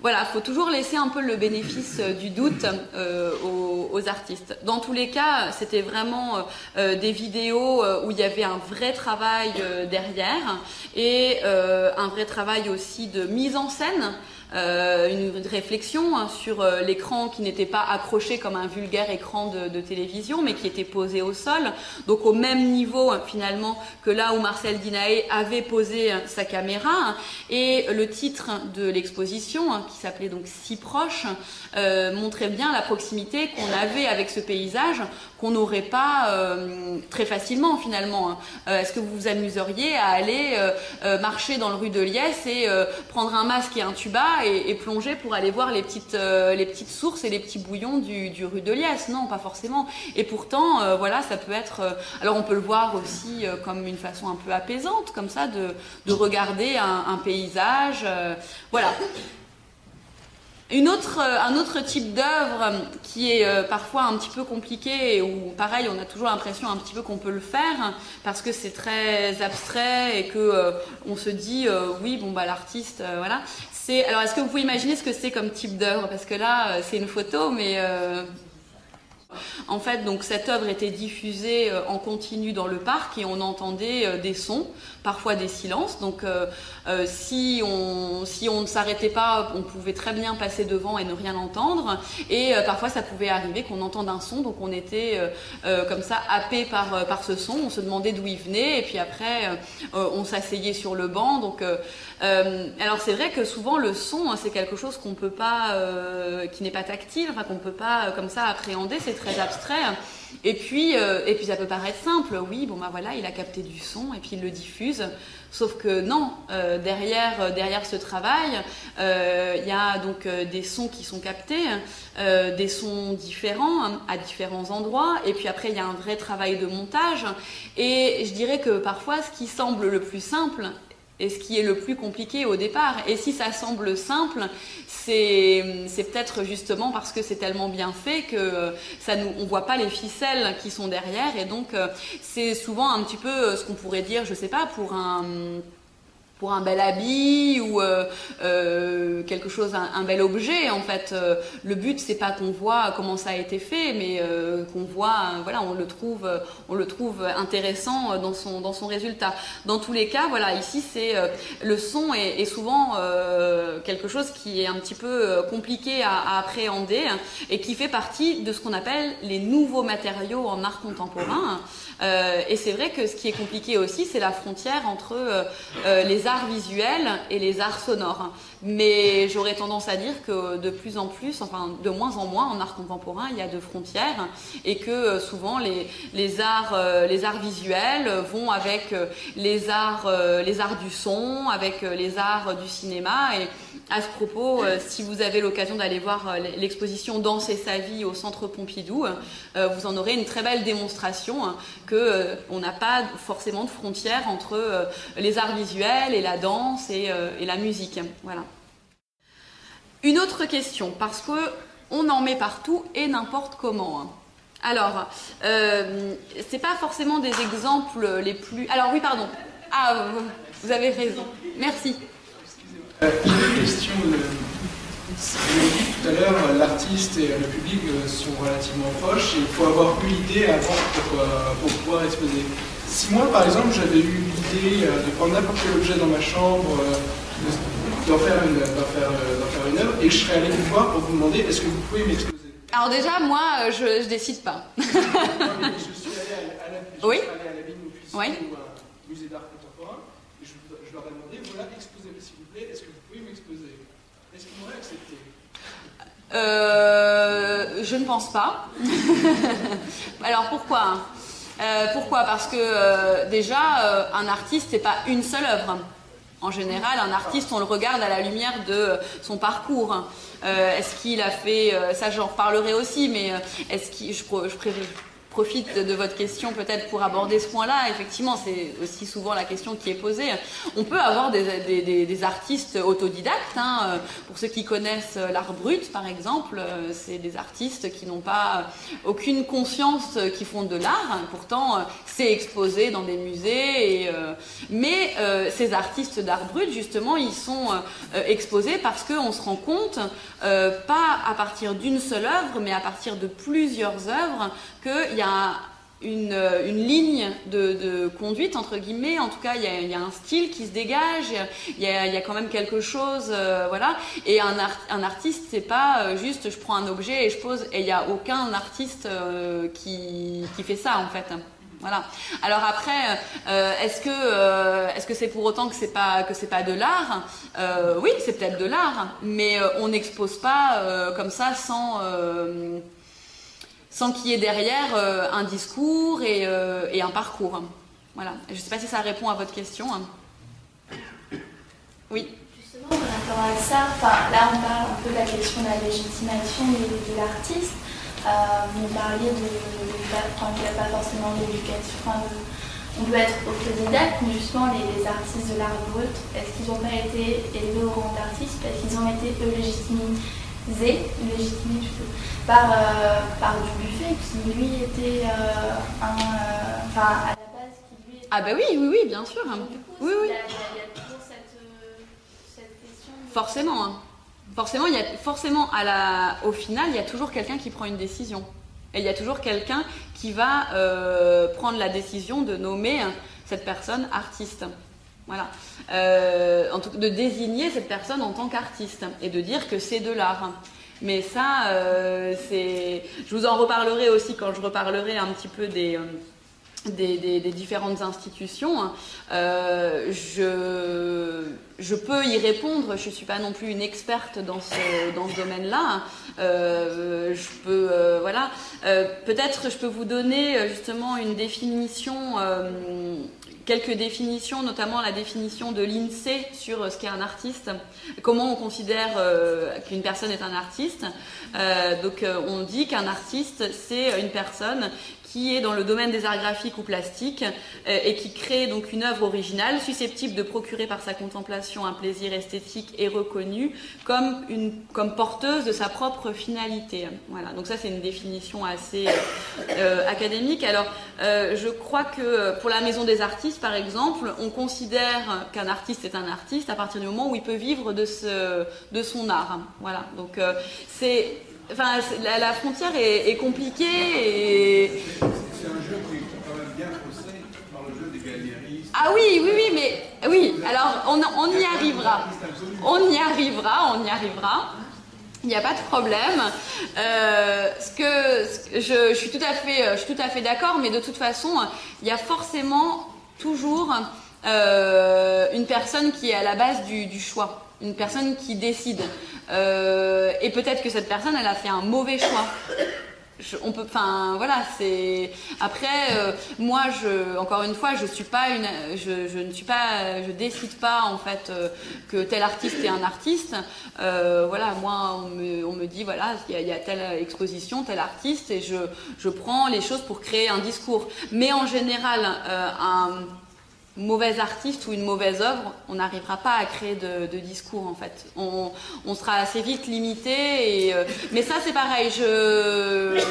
voilà, faut toujours laisser un peu le bénéfice euh, du doute euh, aux, artistes. Dans tous les cas, c'était vraiment euh, des vidéos où il y avait un vrai travail derrière et un vrai travail aussi de mise en scène. Euh, une réflexion hein, sur euh, l'écran qui n'était pas accroché comme un vulgaire écran de, télévision, mais qui était posé au sol, donc au même niveau hein, finalement que là où Marcel Dinaé avait posé hein, sa caméra. Et le titre de l'exposition, qui s'appelait donc Si proche, euh, montrait bien la proximité qu'on avait avec ce paysage n'aurait pas euh, très facilement finalement. Euh, est-ce que vous vous amuseriez à aller marcher dans le rue de Liesse et prendre un masque et un tuba et, plonger pour aller voir les petites, sources et les petits bouillons du, rue de Liesse? Non, pas forcément. Et pourtant, voilà, ça peut être. alors on peut le voir aussi comme une façon un peu apaisante, comme ça, de, de regarder un paysage. voilà. Une autre, euh, un autre type d'œuvre euh, qui est euh, parfois un petit peu compliqué et où pareil on a toujours l'impression un petit peu qu'on peut le faire parce que c'est très abstrait et que on se dit oui bon bah l'artiste voilà. C'est alors est-ce que vous pouvez imaginer ce que c'est comme type d'œuvre? Parce que là c'est une photo mais en fait, donc cette œuvre était diffusée euh, en continu dans le parc et on entendait euh, des sons, parfois des silences. Donc, euh, si on si on ne s'arrêtait pas, on pouvait très bien passer devant et ne rien entendre. Et parfois, ça pouvait arriver qu'on entende un son, donc on était comme ça happé par par ce son. On se demandait d'où il venait et puis après, on s'asseyait sur le banc. Donc, alors c'est vrai que souvent le son, hein, c'est quelque chose qu'on peut pas, qui n'est pas tactile, enfin qu'on peut pas comme ça appréhender. C'est très abstrait. Et puis, euh, et puis ça peut paraître simple, oui, bon bah voilà, il a capté du son et puis il le diffuse. Sauf que non, euh, derrière, euh, derrière ce travail, il y a donc des sons qui sont captés, des sons différents hein, à différents endroits, et puis après il y a un vrai travail de montage. Et je dirais que parfois ce qui semble le plus simple et ce qui est le plus compliqué au départ. Et si ça semble simple, c'est peut-être justement parce que c'est tellement bien fait que ça nous, on voit pas les ficelles qui sont derrière. Et donc, euh, c'est souvent un petit peu euh, ce qu'on pourrait dire, je sais pas, pour un pour un bel habit ou euh, euh, quelque chose, un, bel objet. En fait, euh, le but c'est pas qu'on voit comment ça a été fait, mais qu'on voit, voilà, on le trouve, on le trouve intéressant dans son dans son résultat. Dans tous les cas, voilà, ici c'est le son est, souvent quelque chose qui est un petit peu compliqué à, appréhender et qui fait partie de ce qu'on appelle les nouveaux matériaux en art contemporain. et c'est vrai que ce qui est compliqué aussi, c'est la frontière entre les arts visuels et les arts sonores. Mais j'aurais tendance à dire que de plus en plus, enfin de moins en moins en art contemporain, il y a de frontières et que euh, souvent les, les, arts, euh, les arts visuels vont avec euh, les arts, les arts du son, avec les arts du cinéma. Et à ce propos, si vous avez l'occasion d'aller voir l'exposition Danser sa vie au Centre Pompidou, vous en aurez une très belle démonstration hein, que on n'a pas forcément de frontières entre les arts visuels et la danse et, et la musique. Voilà. Une autre question, parce que on en met partout et n'importe comment. Hein. Alors, euh, c'est pas forcément des exemples les plus. Alors oui, pardon. Ah, vous avez raison. Merci. Euh, une question. De... Vous avez dit tout à l'heure, l'artiste et le public euh, sont relativement proches et il faut avoir eu l'idée avant pour, euh, pour, pouvoir exposer. Si moi, par exemple, j'avais eu l'idée de prendre n'importe quel objet dans ma chambre, d'en faire, une, faire, faire une œuvre et je serais allé vous voir pour vous demander est-ce que vous pouvez m'exposer? Alors déjà, moi, euh, je, je décide pas. je suis allé à, la, je oui. suis allé à la Vigne au oui. ou un musée d'art contemporain et je, je, leur ai demandé voilà, plaît, est-ce que vous pouvez m'exposer? Est-ce qu'ils m'auraient accepté? Euh, je ne pense pas. Alors pourquoi? Euh, Pourquoi? Parce que euh, déjà, un artiste, n'est pas une seule œuvre. En général, un artiste, on le regarde à la lumière de son parcours. Est-ce qu'il a fait, ça j'en reparlerai aussi, mais est-ce qu'il, je, je profite de votre question peut-être pour aborder ce point-là. Effectivement, c'est aussi souvent la question qui est posée. On peut avoir des, artistes autodidactes. Hein. Pour ceux qui connaissent l'art brut, par exemple, c'est des artistes qui n'ont pas aucune conscience qu'ils font de l'art. Pourtant, c'est exposé dans des musées. mais ces artistes d'art brut, justement, ils sont exposés parce qu'on se rend compte, pas à partir d'une seule œuvre, mais à partir de plusieurs œuvres, qu'il y a une, une, ligne de, conduite, entre guillemets. En tout cas, il y a, un style qui se dégage, il y a, quand même quelque chose, euh, voilà. Et un, un artiste, c'est pas euh, juste je prends un objet et je pose, et il n'y a aucun artiste euh, qui, qui, fait ça, en fait. Voilà. Alors après, est-ce que est-ce que c'est pour autant que c'est pas que c'est pas de l'art? Oui, c'est peut-être de l'art, mais on n'expose pas comme ça sans sans qu'il y ait derrière euh, un discours euh, et, un parcours. Voilà. Je ne sais pas si ça répond à votre question. Oui. Justement, par rapport à ça, là on parle un peu de la question de la légitimation de, l'artiste. Euh, vous parliez de, n'y a pas forcément d'éducation. on peut être autodidacte, mais justement les, artistes de l'art brut, est-ce qu'ils n'ont pas été élevés au rang d'artistes? Parce qu'ils ont été eux légitimés, légitimés par, euh, par du buffet qui lui était euh, un. Euh, enfin, à la base, qui lui était. Ah, bah oui, oui, oui, bien sûr. Hein. oui, oui. Il y, a, toujours cette, cette question. Forcément. Hein. Forcément, il y a, forcément à la, au final, il y a toujours quelqu'un qui prend une décision. Et il y a toujours quelqu'un qui va prendre la décision de nommer cette personne artiste. Voilà. en tout, de désigner cette personne en tant qu'artiste et de dire que c'est de l'art. Mais ça, euh, c'est. Je vous en reparlerai aussi quand je reparlerai un petit peu des. Euh, des, différentes institutions. Euh, je, je, peux y répondre, je ne suis pas non plus une experte dans ce, dans ce domaine-là. je peux, voilà. Peut-être je peux vous donner justement une définition quelques définitions, notamment la définition de l'INSEE sur euh, ce qu'est un artiste, comment on considère euh, qu'une personne est un artiste. Euh, donc on dit qu'un artiste, c'est une personne qui est dans le domaine des arts graphiques ou plastiques euh, et qui crée donc une œuvre originale susceptible de procurer par sa contemplation un plaisir esthétique et reconnu comme, une, comme porteuse de sa propre finalité. Voilà, donc ça c'est une définition assez euh, académique. Alors euh, je crois que pour la Maison des artistes par exemple, on considère qu'un artiste est un artiste à partir du moment où il peut vivre de, ce, de son art. Voilà, donc c'est Enfin, la, frontière est, compliquée et. C'est un jeu qui est quand même bien faussé par le jeu des galéristes. Ah oui, oui, oui, mais oui. Alors, on, on y arrivera. On y arrivera, on y arrivera. Il n'y a pas de problème. Euh, ce que, je, suis tout à fait, je suis tout à fait d'accord, mais de toute façon, il y a forcément toujours euh, une personne qui est à la base du, choix, une personne qui décide. Euh, et peut-être que cette personne, elle a fait un mauvais choix. on peut, enfin voilà, c'est après euh, moi, je, encore une fois, je suis pas une, je, ne suis pas, je décide pas en fait que tel artiste est un artiste. voilà, moi, on me, dit voilà, il y, a telle exposition, tel artiste, et je, je prends les choses pour créer un discours. Mais en général, un mauvais artiste ou une mauvaise œuvre, on n'arrivera pas à créer de, discours en fait. On, sera assez vite limité. Et, euh, mais ça c'est pareil, je,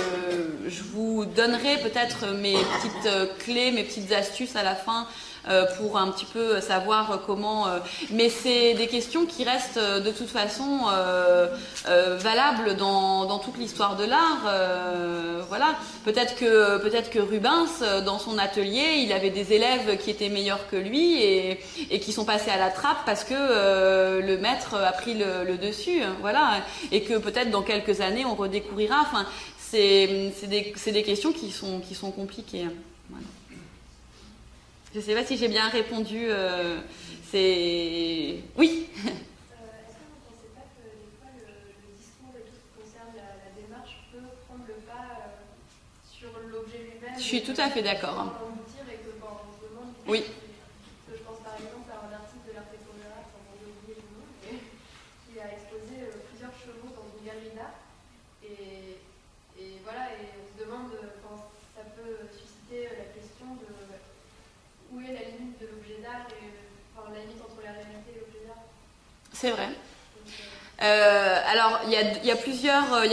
je vous donnerai peut-être mes petites euh, clés, mes petites astuces à la fin pour un petit peu savoir comment. Euh, mais c'est des questions qui restent euh, de toute façon valables dans, toute l'histoire de l'art. voilà. Peut-être que peut-être que Rubens, dans son atelier, il avait des élèves qui étaient meilleurs que lui et, qui sont passés à la trappe parce que le maître a pris le, dessus. Voilà. Et que peut-être dans quelques années, on redécouvrira. Enfin, c'est des, des, questions qui sont, qui sont compliquées. Voilà. Je ne sais pas si j'ai bien répondu. Euh, c'est. Oui Est-ce que vous ne pensez pas que des fois le, discours et tout ce qui concerne la, démarche peut prendre le pas sur l'objet lui-même Je suis tout à fait d'accord. Oui. Je pense par exemple à un artiste de l'art éphémère, sans oublier le nom, qui a exposé plusieurs chevaux dans une galerie d'art. Et, et, voilà, et on se demande, ça peut C'est vrai. Euh, alors, il y a, y, a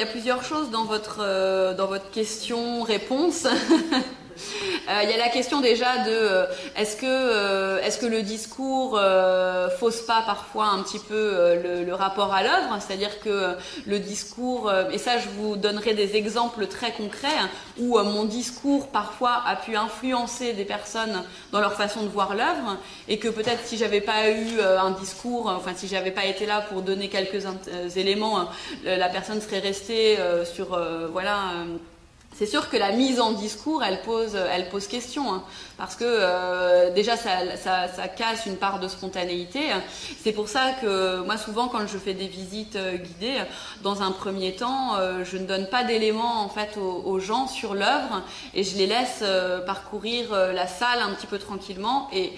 plusieurs, choses dans votre, dans votre question-réponse. Euh, il y a la question déjà de euh, est-ce que, euh, est-ce que le discours fausse pas parfois un petit peu le, rapport à l'œuvre? C'est-à-dire que le discours, et ça je vous donnerai des exemples très concrets, où mon discours parfois a pu influencer des personnes dans leur façon de voir l'œuvre, et que peut-être si j'avais pas eu un discours, enfin si j'avais pas été là pour donner quelques éléments, la personne serait restée sur voilà c'est sûr que la mise en discours, elle pose, elle pose question, hein, parce que euh, déjà ça, ça, casse une part de spontanéité. C'est pour ça que moi souvent quand je fais des visites euh, guidées, dans un premier temps, euh, je ne donne pas d'éléments en fait aux, aux gens sur l'œuvre et je les laisse parcourir la salle un petit peu tranquillement et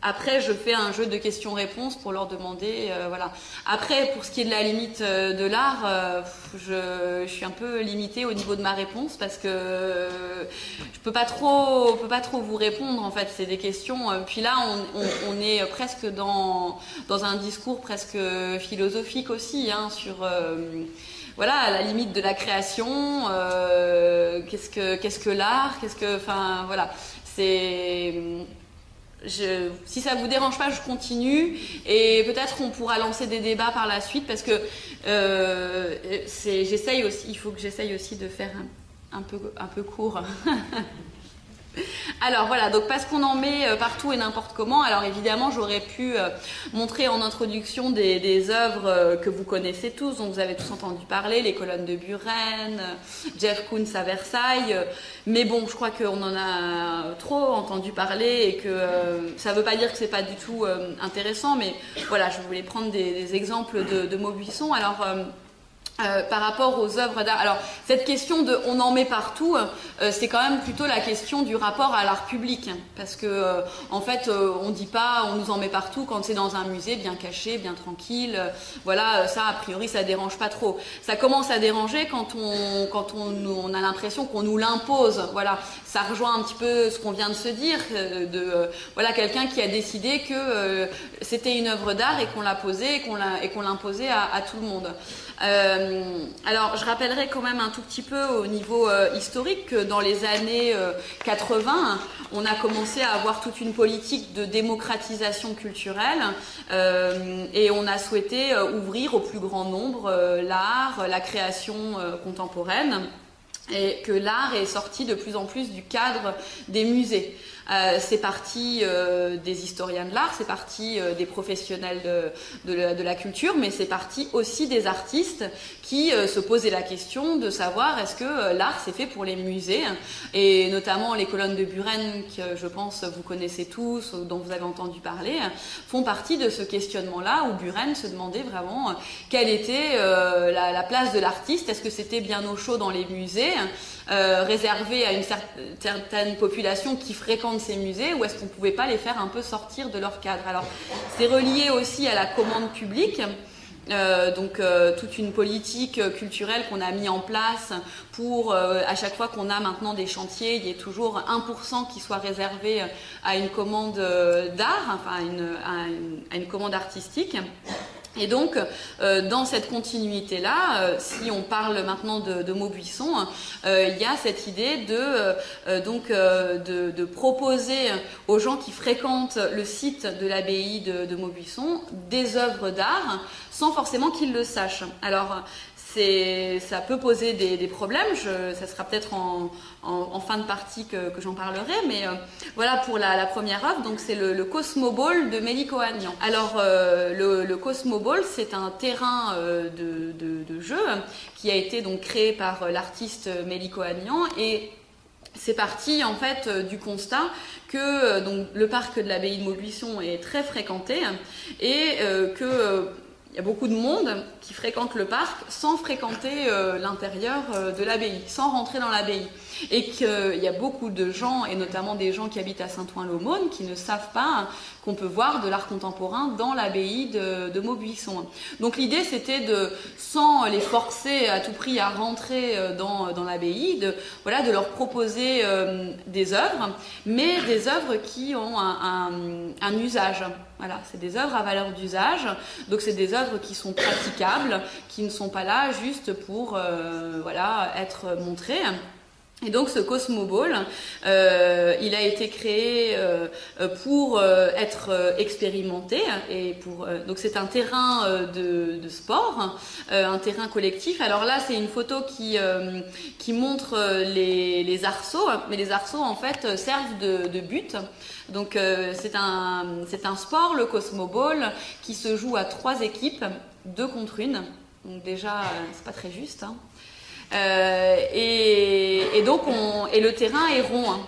après, je fais un jeu de questions-réponses pour leur demander, euh, voilà. Après, pour ce qui est de la limite euh, de l'art, euh, je, suis un peu limitée au niveau de ma réponse parce que je peux pas trop, peux pas trop vous répondre. En fait, c'est des questions. Puis là, on, est presque dans dans un discours presque philosophique aussi, hein, sur voilà, la limite de la création. qu'est-ce que qu'est-ce que l'art Qu'est-ce que, voilà, c'est si ça vous dérange pas, je continue et peut-être qu'on pourra lancer des débats par la suite parce que euh, j'essaye aussi, il faut que j'essaye aussi de faire un, peu, un peu court. Alors voilà, donc parce qu'on en met euh, partout et n'importe comment, alors évidemment j'aurais pu euh, montrer en introduction des, œuvres euh, que vous connaissez tous, dont vous avez tous entendu parler, les colonnes de Buren, Jeff Koons à Versailles, mais bon, je crois qu'on en a trop entendu parler et que ça ne veut pas dire que c'est pas du tout intéressant, mais voilà, je voulais prendre des, exemples de, de Maubuisson. Alors par rapport aux œuvres d'art. Alors cette question de on en met partout, euh, c'est quand même plutôt la question du rapport à l'art public, parce que euh, en fait on dit pas on nous en met partout quand c'est dans un musée bien caché, bien tranquille. voilà, ça a priori ça dérange pas trop. Ça commence à déranger quand on a l'impression qu'on nous l'impose. Voilà, ça rejoint un petit peu ce qu'on vient de se dire de voilà quelqu'un qui a décidé que c'était une œuvre d'art et qu'on l'a posée et qu'on l'a et à, tout le monde. Euh, alors, je rappellerai quand même un tout petit peu au niveau euh, historique que dans les années 80, euh, on a commencé à avoir toute une politique de démocratisation culturelle et on a souhaité ouvrir au plus grand nombre l'art, la création contemporaine et que l'art est sorti de plus en plus du cadre des musées. Euh, c'est parti euh, des historiens de l'art, c'est parti euh, des professionnels de, la, culture, mais c'est parti aussi des artistes qui se posaient la question de savoir est-ce que l'art c'est fait pour les musées, et notamment les colonnes de Buren, que je pense vous connaissez tous, dont vous avez entendu parler, font partie de ce questionnement-là où Buren se demandait vraiment quelle était la place de l'artiste, est-ce que c'était bien au chaud dans les musées? Euh, réservé à une certaine population qui fréquente ces musées ou est-ce qu'on ne pouvait pas les faire un peu sortir de leur cadre? Alors, c'est relié aussi à la commande publique. Euh, donc euh, toute une politique culturelle qu'on a mis en place pour à chaque fois qu'on a maintenant des chantiers, il y ait toujours 1% qui soit réservé à une commande d'art, enfin à une commande artistique. Et donc, euh, dans cette continuité-là, euh, si on parle maintenant de, Maubuisson, euh, il y a cette idée de, proposer aux gens qui fréquentent le site de l'abbaye de, de Maubuisson des œuvres d'art sans forcément qu'ils le sachent. Alors, ça peut poser des, problèmes. ça sera peut-être en, fin de partie que, j'en parlerai. Mais euh, voilà pour la, première œuvre. Donc c'est le, Cosmo Ball de Mélico Agnan. Alors euh, le, Cosmo Ball, c'est un terrain euh, de, jeu qui a été donc créé par l'artiste Mélico Agnan et c'est parti en fait du constat que donc, le parc de l'abbaye de Maubuisson est très fréquenté et que il y a beaucoup de monde qui fréquente le parc sans fréquenter euh, l'intérieur euh, de l'abbaye, sans rentrer dans l'abbaye. Et qu'il y a beaucoup de gens, et notamment des gens qui habitent à Saint-Ouen-l'Aumône, qui ne savent pas qu'on peut voir de l'art contemporain dans l'abbaye de, Maubuisson. Donc l'idée c'était de, sans les forcer à tout prix à rentrer euh, dans, l'abbaye, de, voilà, de leur proposer euh, des œuvres, mais des œuvres qui ont un usage. Voilà, c'est des œuvres à valeur d'usage, donc c'est des œuvres qui sont praticables, qui ne sont pas là juste pour euh, voilà, être montrées. Et donc ce Cosmo Ball, euh, il a été créé euh, pour euh, être expérimenté et pour donc c'est un terrain de, sport, un terrain collectif. Alors là c'est une photo qui qui montre les, les arceaux, mais les arceaux en fait servent de, de but. Donc c'est un c'est un sport le Cosmo Ball qui se joue à trois équipes, deux contre une. Donc déjà c'est pas très juste. Hein. Euh, et, donc, on, et le terrain est rond. Hein.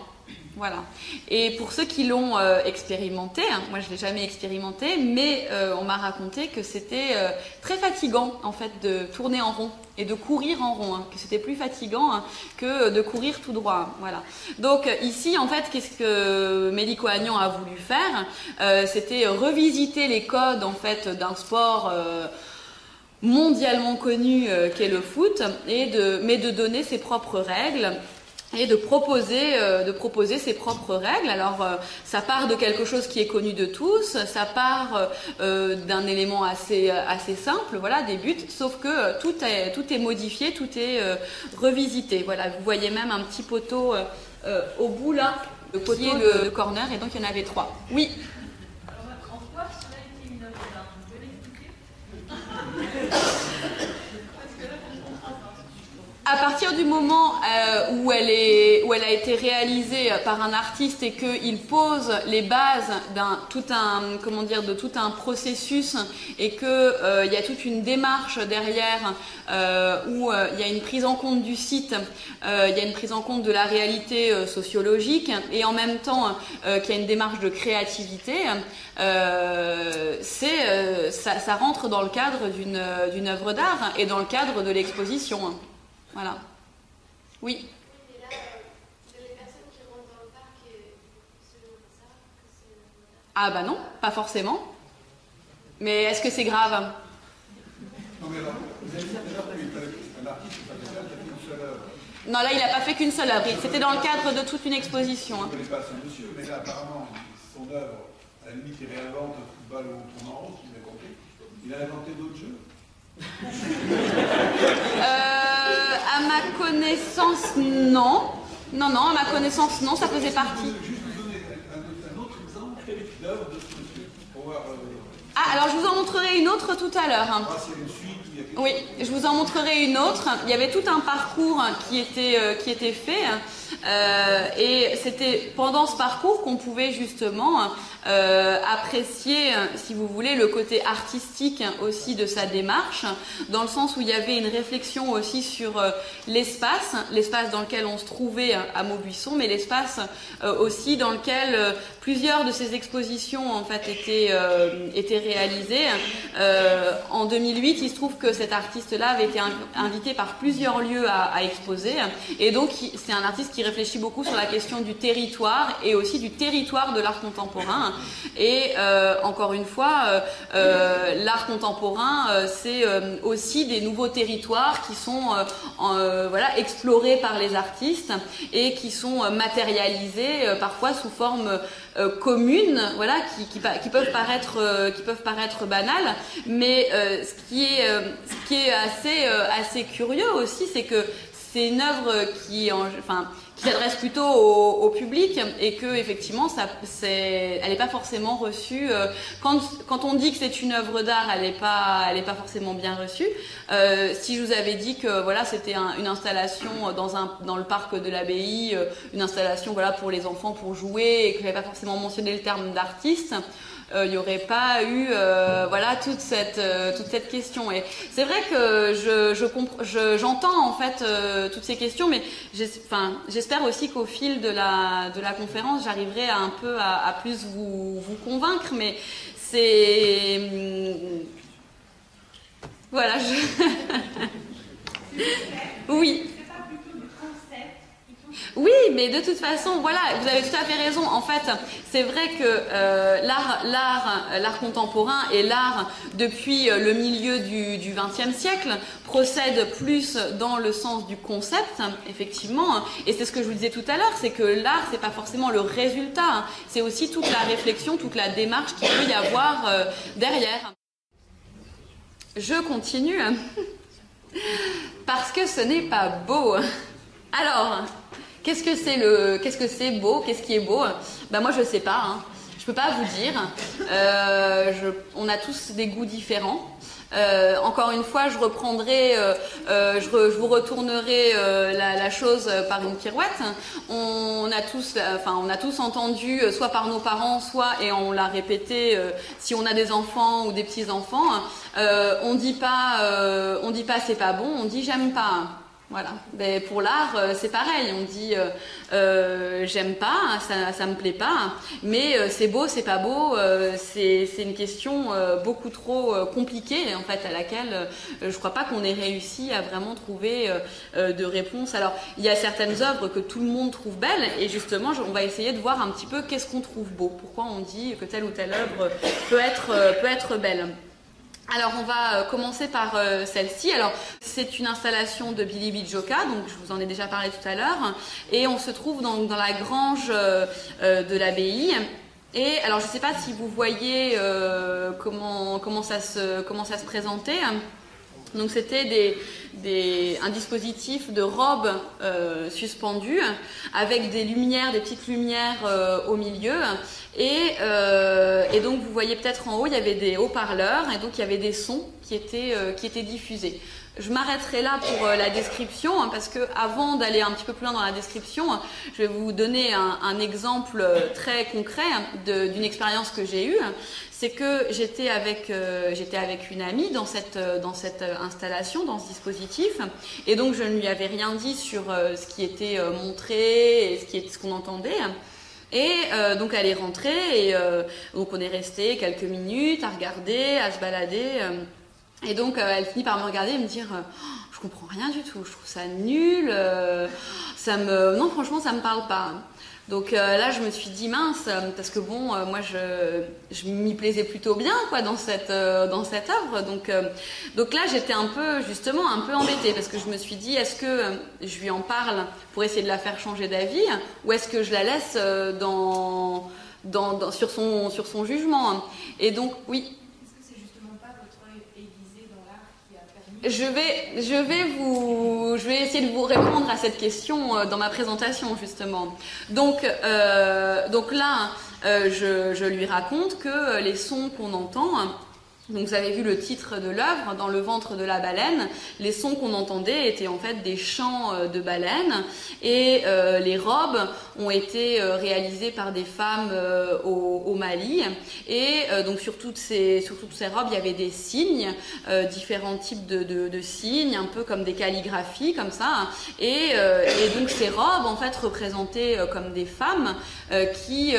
Voilà. Et pour ceux qui l'ont euh, expérimenté, hein, moi je l'ai jamais expérimenté, mais euh, on m'a raconté que c'était très fatigant en fait de tourner en rond et de courir en rond, hein, que c'était plus fatigant que de courir tout droit. Voilà. Donc ici en fait, qu'est-ce que Mélico Agnon a voulu faire? C'était revisiter les codes en fait d'un sport mondialement connu euh, qu'est le foot, et de, mais de donner ses propres règles et de proposer, euh, de proposer ses propres règles. Alors, euh, ça part de quelque chose qui est connu de tous, ça part euh, d'un élément assez, assez simple, voilà, des buts, sauf que tout est, tout est modifié, tout est revisité. Voilà, vous voyez même un petit poteau au bout là, le poteau de corner, et donc il y en avait trois. Oui. À partir du moment euh, où, elle est, où elle a été réalisée par un artiste et qu'il pose les bases d'un tout un comment dire de tout un processus et que euh, y a toute une démarche derrière euh, où il y a une prise en compte du site, il y a une prise en compte de la réalité sociologique et en même temps qu'il y a une démarche de créativité, c'est ça, ça rentre dans le cadre d'une d'une œuvre d'art et dans le cadre de l'exposition. Voilà. Oui. Ah bah non, pas forcément. Mais est-ce que c'est grave? Non là, il n'a pas fait qu'une seule œuvre. C'était dans le cadre de toute une exposition. Je ne connais pas ce monsieur, mais là, apparemment, son œuvre, à la limite, il réinvente le football on tourne en rond, si j'ai compris. Il a inventé d'autres jeux? Euh, à ma connaissance, non. Non, non, à ma connaissance, non, ça faisait partie. Juste vous donner un, un autre exemple d'œuvre de ce monsieur pour voir. Euh... Ah, alors je vous en montrerai une autre tout à l'heure. Ah, c'est une suite. Il y a quelque Oui, je vous en montrerai une autre. Il y avait tout un parcours qui était, euh, qui était fait. Euh, et c'était pendant ce parcours qu'on pouvait justement euh, apprécier, si vous voulez, le côté artistique aussi de sa démarche, dans le sens où il y avait une réflexion aussi sur euh, l'espace, l'espace dans lequel on se trouvait à Maubuisson, mais l'espace euh, aussi dans lequel euh, plusieurs de ces expositions en fait étaient, euh, étaient réalisées. Euh, en 2008, il se trouve que cet artiste-là avait été invité par plusieurs lieux à, à exposer, et donc c'est un artiste qui réfléchit beaucoup sur la question du territoire et aussi du territoire de l'art contemporain. Et euh, encore une fois, euh, euh, l'art contemporain, c'est aussi des nouveaux territoires qui sont voilà, explorés par les artistes et qui sont matérialisés parfois sous forme communes, voilà, qui, qui, qui, peuvent paraître, qui peuvent paraître banales, mais ce qui est, qui assez curieux aussi, c'est que c'est une œuvre qui, s'adresse plutôt au, public et que effectivement, elle n'est pas forcément reçue. Euh, quand, on dit que c'est une œuvre d'art, elle n'est pas, forcément bien reçue. Euh, si je vous avais dit que voilà, c'était un, une installation dans le parc de l'abbaye, euh, une installation pour les enfants pour jouer et que j'avais pas forcément mentionné le terme d'artiste il euh, n'y aurait pas eu euh, voilà toute cette euh, toute cette question. Et c'est vrai que je je je, j'entends en fait toutes ces questions mais j'espère aussi qu'au fil de la de la conférence j'arriverai à un peu à, plus vous vous convaincre mais c'est hum, voilà je... oui Oui, mais de toute façon, voilà, vous avez tout à fait raison. En fait, c'est vrai que euh, l'art, l'art, l'art contemporain et l'art depuis euh, le milieu du XXe siècle procède plus dans le sens du concept, effectivement. Et c'est ce que je vous disais tout à l'heure, c'est que l'art, c'est pas forcément le résultat, c'est aussi toute la réflexion, toute la démarche qu'il peut y avoir euh, derrière. Je continue parce que ce n'est pas beau. Alors, qu'est-ce que c'est le, qu'est-ce que c'est beau, qu'est-ce qui est beau Ben moi je sais pas. Hein. Je peux pas vous dire. Euh, on a tous des goûts différents. Euh, encore une fois, je reprendrai, euh, je, vous retournerai la, chose par une pirouette. On, a tous, enfin, on a tous entendu, soit par nos parents, soit et on l'a répété, si on a des enfants ou des petits enfants, on dit pas, on dit pas c'est pas bon, on dit j'aime pas. Voilà. Mais pour l'art, euh, c'est pareil. On dit euh, euh, j'aime pas, ça, ça me plaît pas, mais c'est beau, c'est pas beau. c'est une question beaucoup trop compliquée en fait à laquelle je crois pas qu'on ait réussi à vraiment trouver de réponse. Alors il y a certaines œuvres que tout le monde trouve belles et justement on va essayer de voir un petit peu qu'est-ce qu'on trouve beau. Pourquoi on dit que telle ou telle œuvre peut être peut être belle. Alors on va euh, commencer par euh, celle-ci. Alors c'est une installation de Billy Bijoka, donc je vous en ai déjà parlé tout à l'heure, et on se trouve dans, la grange euh, de l'abbaye. Et alors je ne sais pas si vous voyez comment, comment, ça se, comment ça se présentait. Donc c'était des, un dispositif de robes euh, suspendues avec des lumières, des petites lumières euh, au milieu. Et, euh, et, donc vous voyez peut-être en haut, il y avait des haut-parleurs et donc il y avait des sons qui étaient, qui étaient diffusés. Je m'arrêterai là pour la description hein, parce que avant d'aller un petit peu plus loin dans la description, je vais vous donner un, un exemple très concret d'une expérience que j'ai eue c'est que j'étais avec, euh, avec une amie dans cette, euh, dans cette installation, dans ce dispositif, et donc je ne lui avais rien dit sur euh, ce qui était montré et ce, qu'on entendait. Et donc elle est rentrée et donc on est resté quelques minutes à regarder, à se balader. et donc elle finit par me regarder et me dire je comprends rien du tout, je trouve ça nul, ça me non franchement ça me parle pas. Donc euh, là, je me suis dit mince, euh, parce que bon, euh, moi, je, m'y plaisais plutôt bien, quoi, dans cette œuvre. Donc donc là, j'étais un peu justement un peu embêtée parce que je me suis dit, est-ce que je lui en parle pour essayer de la faire changer d'avis, ou est-ce que je la laisse sur son jugement? Et donc oui. Je vais, je vais vous, je vais essayer de vous répondre à cette question euh, dans ma présentation justement. Donc, euh, donc là, euh, je, je, lui raconte que les sons qu'on entend donc vous avez vu le titre de l'œuvre, dans le ventre de la baleine, les sons qu'on entendait étaient en fait des chants euh, de baleines. Et euh, les robes ont été euh, réalisées par des femmes au, Mali. Et donc sur toutes, ces, sur toutes ces robes il y avait des signes, différents types de, de, de, signes, un peu comme des calligraphies comme ça. Et, et donc ces robes en fait représentaient comme des femmes qui,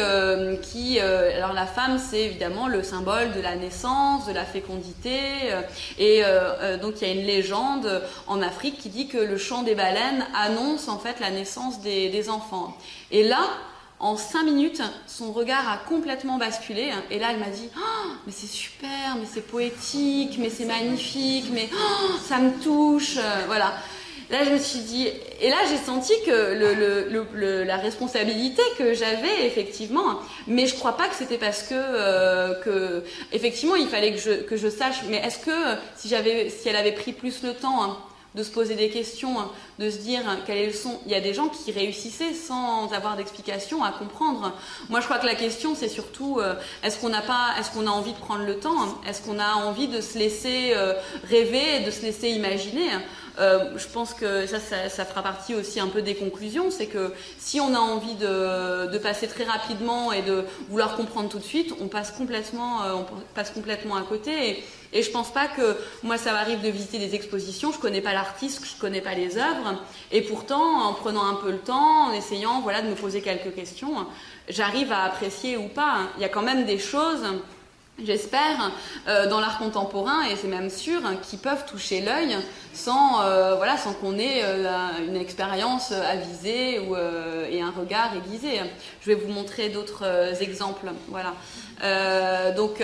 qui alors la femme c'est évidemment le symbole de la naissance, de la fécondité. Euh, et euh, euh, donc il y a une légende en Afrique qui dit que le chant des baleines annonce en fait la naissance des, enfants. Et là, en cinq minutes, son regard a complètement basculé. Et là, elle m'a dit oh, Mais c'est super, mais c'est poétique, mais c'est magnifique, mais oh, ça me touche. Voilà. Là, je me suis dit, et là, j'ai senti que la responsabilité que j'avais, effectivement, mais je crois pas que c'était parce que, euh, effectivement, il fallait que je, que je sache, mais est-ce que si j'avais, si elle avait pris plus le temps, hein, de se poser des questions, hein, de se dire hein, quel est le son. Il y a des gens qui réussissaient sans avoir d'explication à comprendre. Moi, je crois que la question, c'est surtout euh, est-ce qu'on n'a pas, est-ce qu'on a envie de prendre le temps Est-ce qu'on a envie de se laisser euh, rêver, de se laisser imaginer euh, je pense que ça, fera partie aussi un peu des conclusions, c'est que si on a envie de, passer très rapidement et de vouloir comprendre tout de suite, on passe complètement, on passe complètement à côté. Et, et je pense pas que moi ça m'arrive de visiter des expositions, je connais pas l'artiste, je connais pas les œuvres, et pourtant en prenant un peu le temps, en essayant voilà de me poser quelques questions, j'arrive à apprécier ou pas. Il y a quand même des choses j'espère, euh, dans l'art contemporain, et c'est même sûr, qui peuvent toucher l'œil sans, euh, voilà, sans qu'on ait euh, une expérience avisée ou, et un regard aiguisé. Je vais vous montrer d'autres exemples. Voilà. donc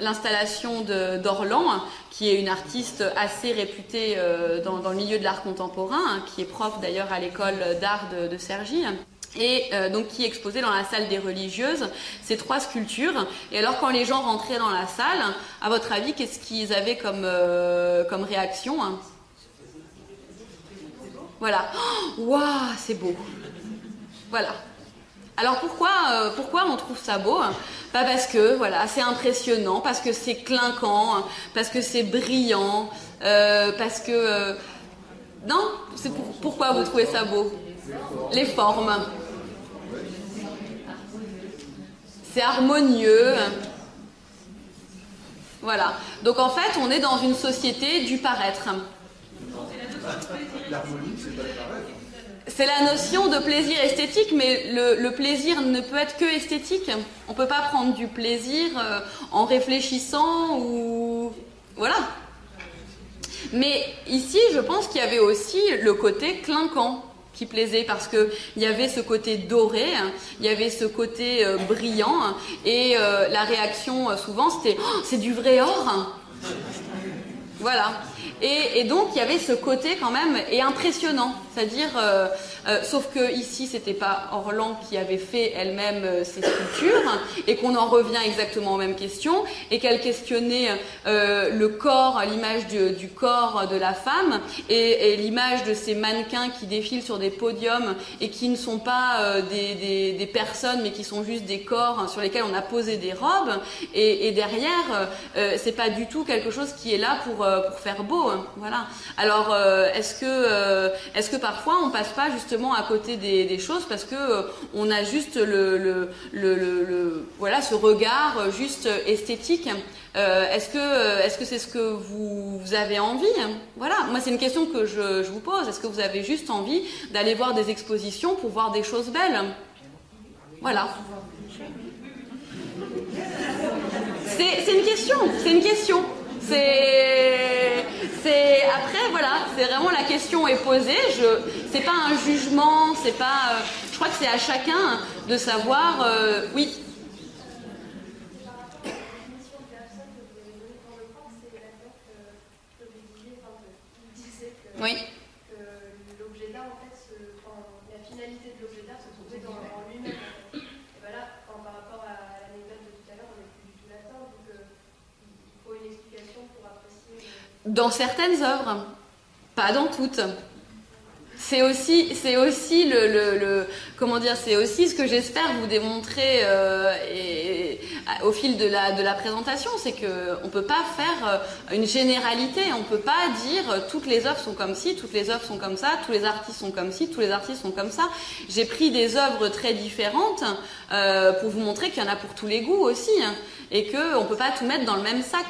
l'installation d'Orlan, qui est une artiste assez réputée dans, le milieu de l'art contemporain, hein, qui est prof d'ailleurs à l'école d'art de, de et euh, donc qui exposait dans la salle des religieuses ces trois sculptures. Et alors quand les gens rentraient dans la salle, à votre avis, qu'est-ce qu'ils avaient comme, euh, réaction hein? Voilà. Waouh, c'est beau. Voilà. Alors pourquoi, euh, pourquoi on trouve ça beau? Pas parce que voilà, c'est impressionnant, parce que c'est clinquant, parce que c'est brillant, parce que non, pourquoi vous trouvez ça beau? Les formes. C'est harmonieux. Voilà. Donc en fait, on est dans une société du paraître. C'est la notion de plaisir esthétique, mais le, plaisir ne peut être que esthétique. On ne peut pas prendre du plaisir euh, en réfléchissant ou... Voilà. Mais ici, je pense qu'il y avait aussi le côté clinquant qui plaisait parce que il y avait ce côté doré, il y avait ce côté euh, brillant et euh, la réaction euh, souvent c'était oh, c'est du vrai or. Voilà. Et, donc il y avait ce côté quand même et impressionnant, c'est-à-dire, euh, euh, sauf que ici c'était pas Orlan qui avait fait elle-même euh, ces sculptures et qu'on en revient exactement aux mêmes questions et qu'elle questionnait le corps, l'image du, corps de la femme et, l'image de ces mannequins qui défilent sur des podiums et qui ne sont pas des, des, personnes mais qui sont juste des corps sur lesquels on a posé des robes. Et, et derrière c'est pas du tout quelque chose qui est là pour, pour faire beau voilà. Alors, euh, est-ce que, euh, est-ce que parfois on passe pas justement à côté des, choses parce que euh, on a juste le, voilà, ce regard juste esthétique est-ce que est-ce que c'est ce que vous, avez envie Voilà, moi c'est une question que je, je vous pose. Est-ce que vous avez juste envie d'aller voir des expositions pour voir des choses belles Voilà. C'est une question, c'est une question. C'est, c'est après voilà, c'est vraiment la question est posée. Je, c'est pas un jugement, c'est pas. Euh, je crois que c'est à chacun de savoir. Euh, oui. Oui. Dans certaines œuvres, pas dans toutes. C'est aussi, c'est aussi le, comment dire, c'est aussi ce que j'espère vous démontrer euh, au fil de la, présentation, c'est que on peut pas faire euh, une généralité, on peut pas dire euh, toutes les œuvres sont comme ci, toutes les œuvres sont comme ça, tous les artistes sont comme ci, tous les artistes sont comme ça. J'ai pris des œuvres très différentes pour vous montrer qu'il y en a pour tous les goûts aussi. Hein et qu'on ne peut pas tout mettre dans le même sac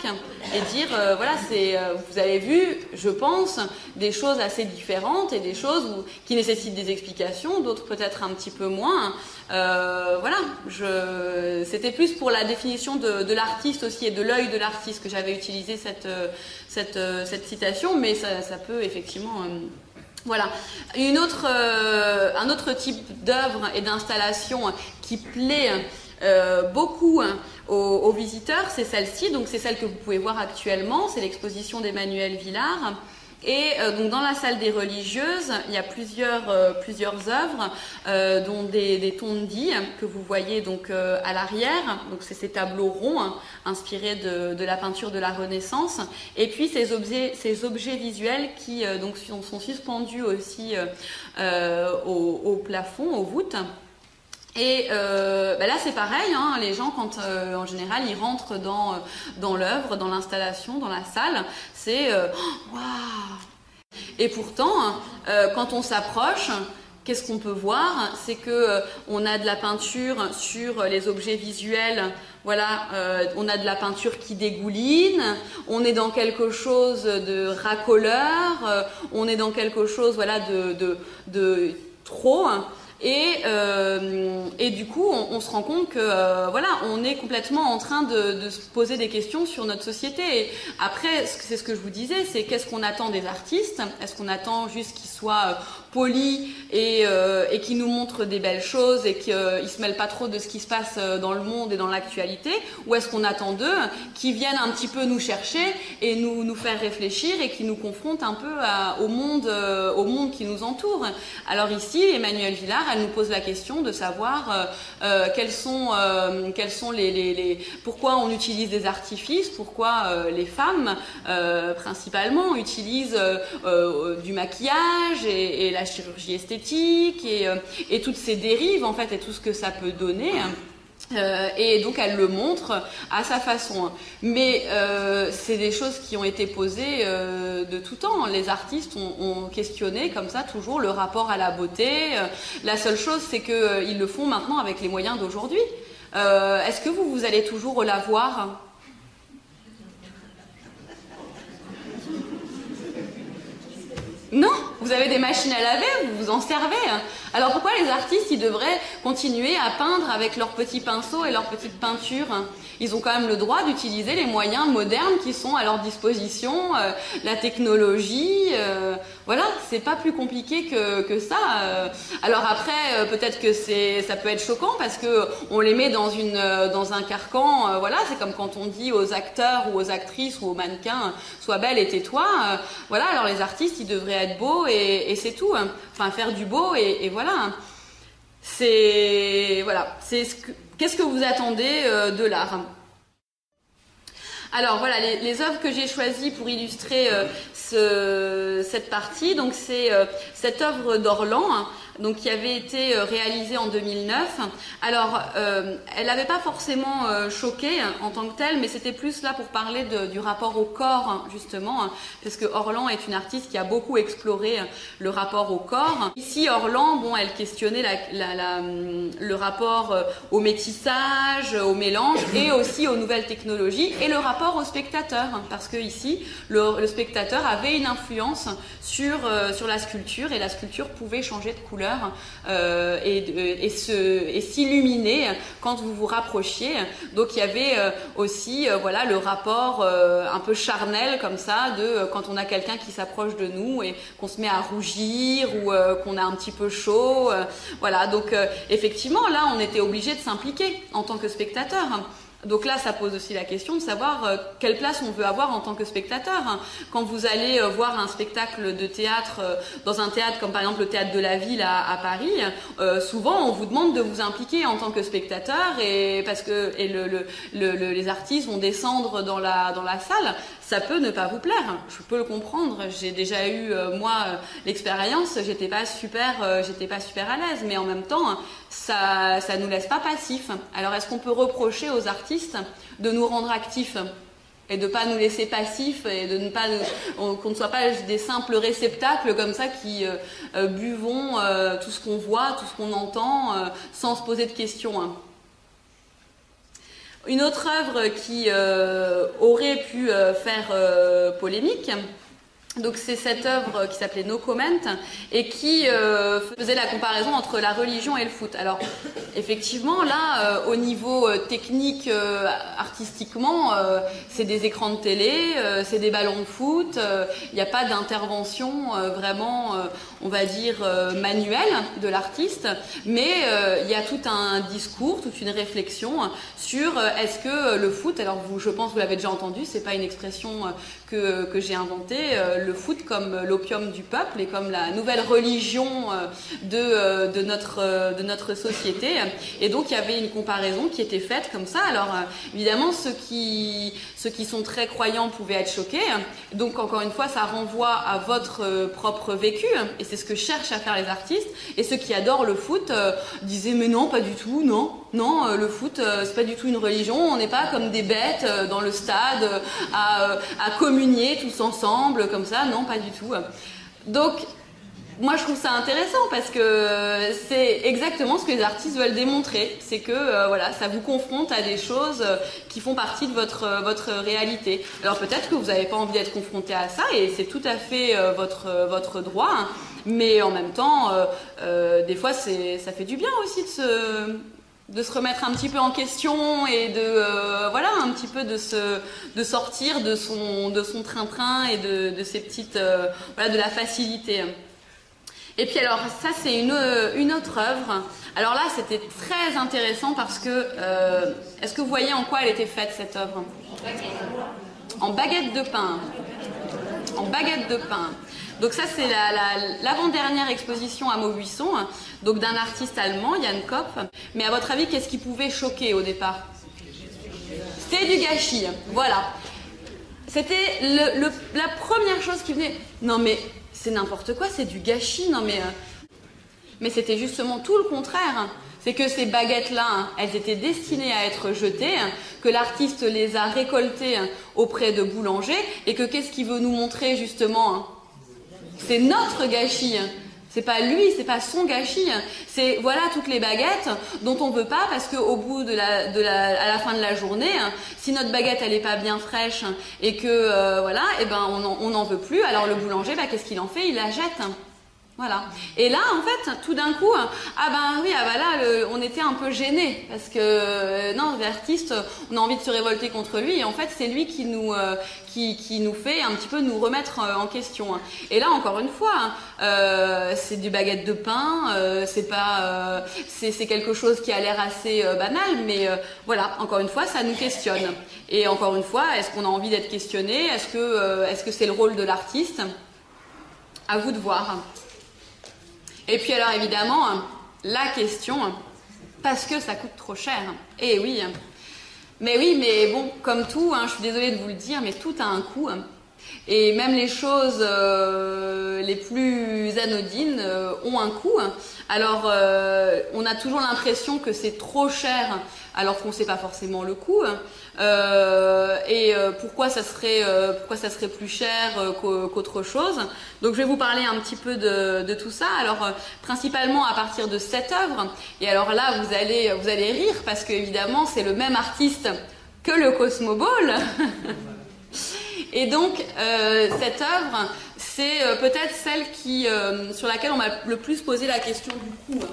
et dire euh, voilà c'est euh, vous avez vu je pense des choses assez différentes et des choses qui nécessitent des explications d'autres peut-être un petit peu moins euh, voilà c'était plus pour la définition de, l'artiste aussi et de l'œil de l'artiste que j'avais utilisé cette, cette, citation mais ça, peut effectivement voilà. Une autre, un autre type d'œuvre et d'installation qui plaît beaucoup aux, visiteurs, c'est celle-ci, donc c'est celle que vous pouvez voir actuellement, c'est l'exposition d'Emmanuel Villard. Et euh, donc dans la salle des religieuses, il y a plusieurs, euh, plusieurs œuvres, euh, dont des, des tondis que vous voyez donc à l'arrière. Donc c'est ces tableaux ronds hein, inspirés de, la peinture de la Renaissance. Et puis ces objets, ces objets visuels qui donc sont, suspendus aussi au, au plafond, aux voûtes. Et euh, bah là, c'est pareil. Hein, les gens, quand euh, en général ils rentrent dans, euh, dans l'œuvre, dans l'installation, dans la salle, c'est oh, waouh. Et pourtant, quand on s'approche, qu'est-ce qu'on peut voir? C'est que on a de la peinture sur les objets visuels. Voilà, on a de la peinture qui dégouline. On est dans quelque chose de racoleur. on est dans quelque chose, voilà, de trop. Hein. Et, euh, et du coup, on, se rend compte que euh, voilà, on est complètement en train de, se poser des questions sur notre société. Après, c'est ce que je vous disais, c'est qu'est-ce qu'on attend des artistes? Est-ce qu'on attend juste qu'ils soient euh, polis et, euh, et qu'ils nous montrent des belles choses et qu'ils euh, se mêlent pas trop de ce qui se passe dans le monde et dans l'actualité Ou est-ce qu'on attend d'eux qu'ils viennent un petit peu nous chercher et nous, nous faire réfléchir et qui nous confrontent un peu à, au monde, au monde qui nous entoure? Alors ici, Emmanuel Villard elle nous pose la question de savoir euh, euh, quels sont, euh, quels sont les, les, les, pourquoi on utilise des artifices, pourquoi euh, les femmes euh, principalement utilisent du maquillage et, et, la chirurgie esthétique et, et, toutes ces dérives en fait et tout ce que ça peut donner. Euh, et donc elle le montre à sa façon. Mais euh, c'est des choses qui ont été posées euh, de tout temps. Les artistes ont, questionné comme ça toujours le rapport à la beauté. la seule chose, c'est qu'ils le font maintenant avec les moyens d'aujourd'hui. Est-ce que vous, vous allez toujours la voir? Non, vous avez des machines à laver, vous vous en servez. Alors pourquoi les artistes, ils devraient continuer à peindre avec leurs petits pinceaux et leurs petites peintures Ils ont quand même le droit d'utiliser les moyens modernes qui sont à leur disposition, euh, la technologie. Euh, voilà, c'est pas plus compliqué que, ça. Euh. Alors après, euh, peut-être que c'est, ça peut être choquant parce que on les met dans une, euh, dans un carcan. voilà, c'est comme quand on dit aux acteurs ou aux actrices ou aux mannequins, sois belle et tais-toi. voilà, alors les artistes, ils devraient être beaux et, c'est tout. Hein. Enfin, faire du beau et, voilà. Hein. C'est voilà, c'est ce que, qu'est-ce que vous attendez de l'art? Alors voilà, les, œuvres que j'ai choisies pour illustrer ce, cette partie, donc c'est euh, cette œuvre d'Orlan, hein, donc qui avait été euh, réalisée en 2009. Alors, euh, elle n'avait pas forcément euh, choqué hein, en tant que telle, mais c'était plus là pour parler du rapport au corps, hein, justement, hein, parce que Orlan est une artiste qui a beaucoup exploré le rapport au corps. Ici, Orlan, bon, elle questionnait hum, le rapport au métissage, au mélange, et aussi aux nouvelles technologies, et le rapport au spectateur, parce que ici, le, spectateur avait une influence sur, sur la sculpture, et la sculpture pouvait changer de couleur euh, et, s'illuminer quand vous vous rapprochiez. Donc il y avait euh, aussi euh, voilà le rapport un peu charnel comme ça de quand on a quelqu'un qui s'approche de nous et qu'on se met à rougir ou qu'on a un petit peu chaud. voilà donc effectivement là on était obligé de s'impliquer en tant que spectateur. Donc là, ça pose aussi la question de savoir euh, quelle place on veut avoir en tant que spectateur. Hein. Quand vous allez euh, voir un spectacle de théâtre euh, dans un théâtre comme par exemple le théâtre de la ville à, Paris, souvent on vous demande de vous impliquer en tant que spectateur parce que les artistes vont descendre dans la salle ça peut ne pas vous plaire. Je peux le comprendre. J'ai déjà eu euh, moi l'expérience. J'étais pas super, euh, j'étais pas super à l'aise, mais en même temps, ça, ça nous laisse pas passifs. Alors est-ce qu'on peut reprocher aux artistes de nous rendre actifs et de pas nous laisser passifs et de ne pas qu'on ne soit pas des simples réceptacles comme ça qui euh, euh buvons euh, tout ce qu'on voit, tout ce qu'on entend euh, sans se poser de questions. Hein. Une autre œuvre qui euh, aurait pu euh, faire euh, polémique, donc c'est cette œuvre qui s'appelait No Comment et qui euh, faisait la comparaison entre la religion et le foot. Alors effectivement là, euh, au niveau euh, technique, artistiquement, c'est des écrans de télé, c'est des ballons de foot. Il n'y a pas d'intervention vraiment, on va dire manuelle de l'artiste, mais il y a tout un discours, toute une réflexion sur est-ce que le foot, alors vous, je pense vous l'avez déjà entendu, c'est pas une expression que, que j'ai inventée le foot comme l'opium du peuple et comme la nouvelle religion de, de, notre, de notre société. Et donc il y avait une comparaison qui était faite comme ça. Alors évidemment, ceux qui, ceux qui sont très croyants pouvaient être choqués. Donc encore une fois, ça renvoie à votre propre vécu et c'est ce que cherchent à faire les artistes. Et ceux qui adorent le foot euh, disaient mais non, pas du tout, non, non, euh, le foot euh, c'est pas du tout une religion. On n'est pas comme des bêtes dans le stade à, à communier tous ensemble comme ça, non, pas du tout. Donc, moi je trouve ça intéressant parce que c'est exactement ce que les artistes veulent démontrer. C'est que euh, voilà, ça vous confronte à des choses euh, qui font partie de votre, euh, votre réalité. Alors peut-être que vous n'avez pas envie d'être confronté à ça et c'est tout à fait votre, votre droit. Hein. mais en même temps, des fois ça fait du bien aussi de se, de se remettre un petit peu en question et de voilà un petit peu de se de sortir de son de son train-train et de, de ces petites voilà de la facilité. Et puis alors ça c'est une, une autre œuvre. Alors là c'était très intéressant parce que euh, est-ce que vous voyez en quoi elle était faite cette œuvre? En baguette de pain. En baguette de pain. Donc ça c'est l'avant-dernière exposition à Maubuisson, donc d'un artiste allemand, Jan Kopp. Mais à votre avis, qu'est-ce qui pouvait choquer au départ? C'était du gâchis, voilà. C'était la première chose qui venait. Non mais c'est n'importe quoi, c'est du gâchis. Non mais, euh, mais c'était justement tout le contraire. C'est que ces baguettes-là, hein, elles étaient destinées à être jetées, hein, que l'artiste les a récoltées hein, auprès de boulangers, et que qu'est-ce qu'il veut nous montrer justement C'est notre gâchis. C'est pas lui, c'est pas son gâchis. C'est voilà toutes les baguettes dont on veut pas parce qu'au bout de la, de la, à la fin de la journée, si notre baguette elle est pas bien fraîche et que euh, voilà, et eh ben on n'en veut plus. Alors le boulanger, bah, qu'est-ce qu'il en fait? Il la jette. Voilà. Et là, en fait, tout d'un coup, ah ben oui, ah ben là, on était un peu gêné parce que euh, non, l'artiste, on a envie de se révolter contre lui. Et en fait, c'est lui qui nous euh, qui, nous fait un petit peu nous remettre euh, en question. Et là, encore une fois, hein, c'est du baguette de pain. c'est pas, c'est quelque chose qui a l'air assez banal, mais voilà, encore une fois, ça nous questionne. Et encore une fois, est-ce qu'on a envie d'être questionné? Est-ce que est-ce que c'est le rôle de l'artiste? À vous de voir. Et puis alors évidemment, la question, parce que ça coûte trop cher. Eh oui. Mais oui, mais bon, comme tout, hein, je suis désolée de vous le dire, mais tout a un coût. Et même les choses euh, les plus anodines euh, ont un coût. Alors, euh, on a toujours l'impression que c'est trop cher, alors qu'on ne sait pas forcément le coût. Euh, et euh, pourquoi ça serait euh, pourquoi ça serait plus cher qu'autre chose. Donc je vais vous parler un petit peu de, tout ça. Alors principalement à partir de cette œuvre. Et alors là vous allez vous allez rire parce que évidemment c'est le même artiste que le Cosmoball. et donc cette œuvre c'est peut-être celle qui sur laquelle on m'a le plus posé la question du coût.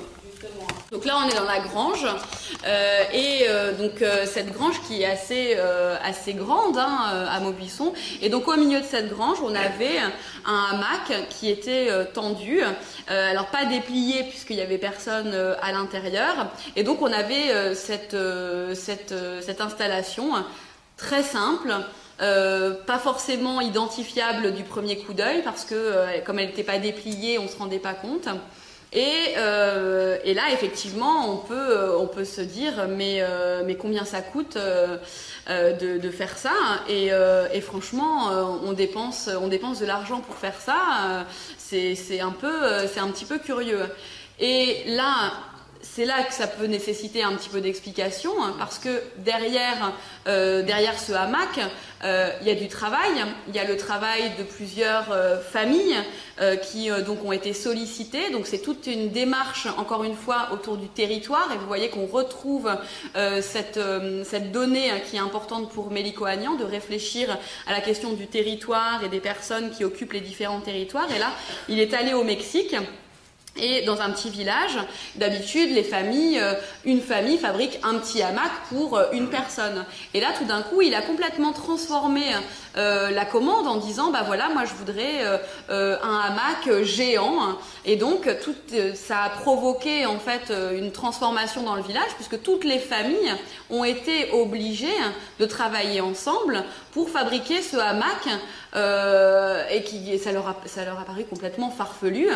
Donc là, on est dans la grange, euh, et euh, donc euh, cette grange qui est assez assez grande hein, à Maubuisson. Et donc au milieu de cette grange, on avait un hamac qui était tendu, alors pas déplié puisqu'il y avait personne à l'intérieur. Et donc on avait cette cette cette installation très simple. Pas forcément identifiable du premier coup d'œil parce que comme elle n'était pas dépliée, on se rendait pas compte. Et, euh, là, effectivement, on peut, euh, on peut se dire, mais, euh, mais combien ça coûte euh, euh de, faire ça? Et, euh, et, franchement, on dépense, on dépense de l'argent pour faire ça. c'est un peu, c'est un petit peu curieux. Et là, c'est là que ça peut nécessiter un petit peu d'explication, hein, parce que derrière, euh, ce hamac, euh, il y a du travail, il y a le travail de plusieurs euh, familles qui donc ont été sollicitées. Donc c'est toute une démarche, encore une fois, autour du territoire, et vous voyez qu'on retrouve cette, cette donnée hein, qui est importante pour Mélico Agnan, de réfléchir à la question du territoire et des personnes qui occupent les différents territoires. Et là, il est allé au Mexique. Et dans un petit village, d'habitude, les familles, euh, une famille fabrique un petit hamac pour euh, une personne. Et là, tout d'un coup, il a complètement transformé euh, la commande en disant, bah voilà, moi je voudrais un hamac géant. Et donc, tout, ça a provoqué en fait une transformation dans le village, puisque toutes les familles ont été obligées de travailler ensemble pour fabriquer ce hamac euh, et qui ça leur a, ça leur paru complètement farfelu.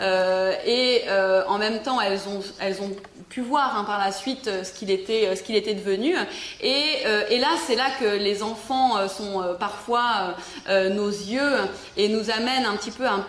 Euh, et euh, en même temps, elles ont, elles ont pu voir hein, par la suite ce qu'il était, ce qu'il était devenu. Et, et là, c'est là que les enfants sont parfois nos yeux et nous amènent un petit peu un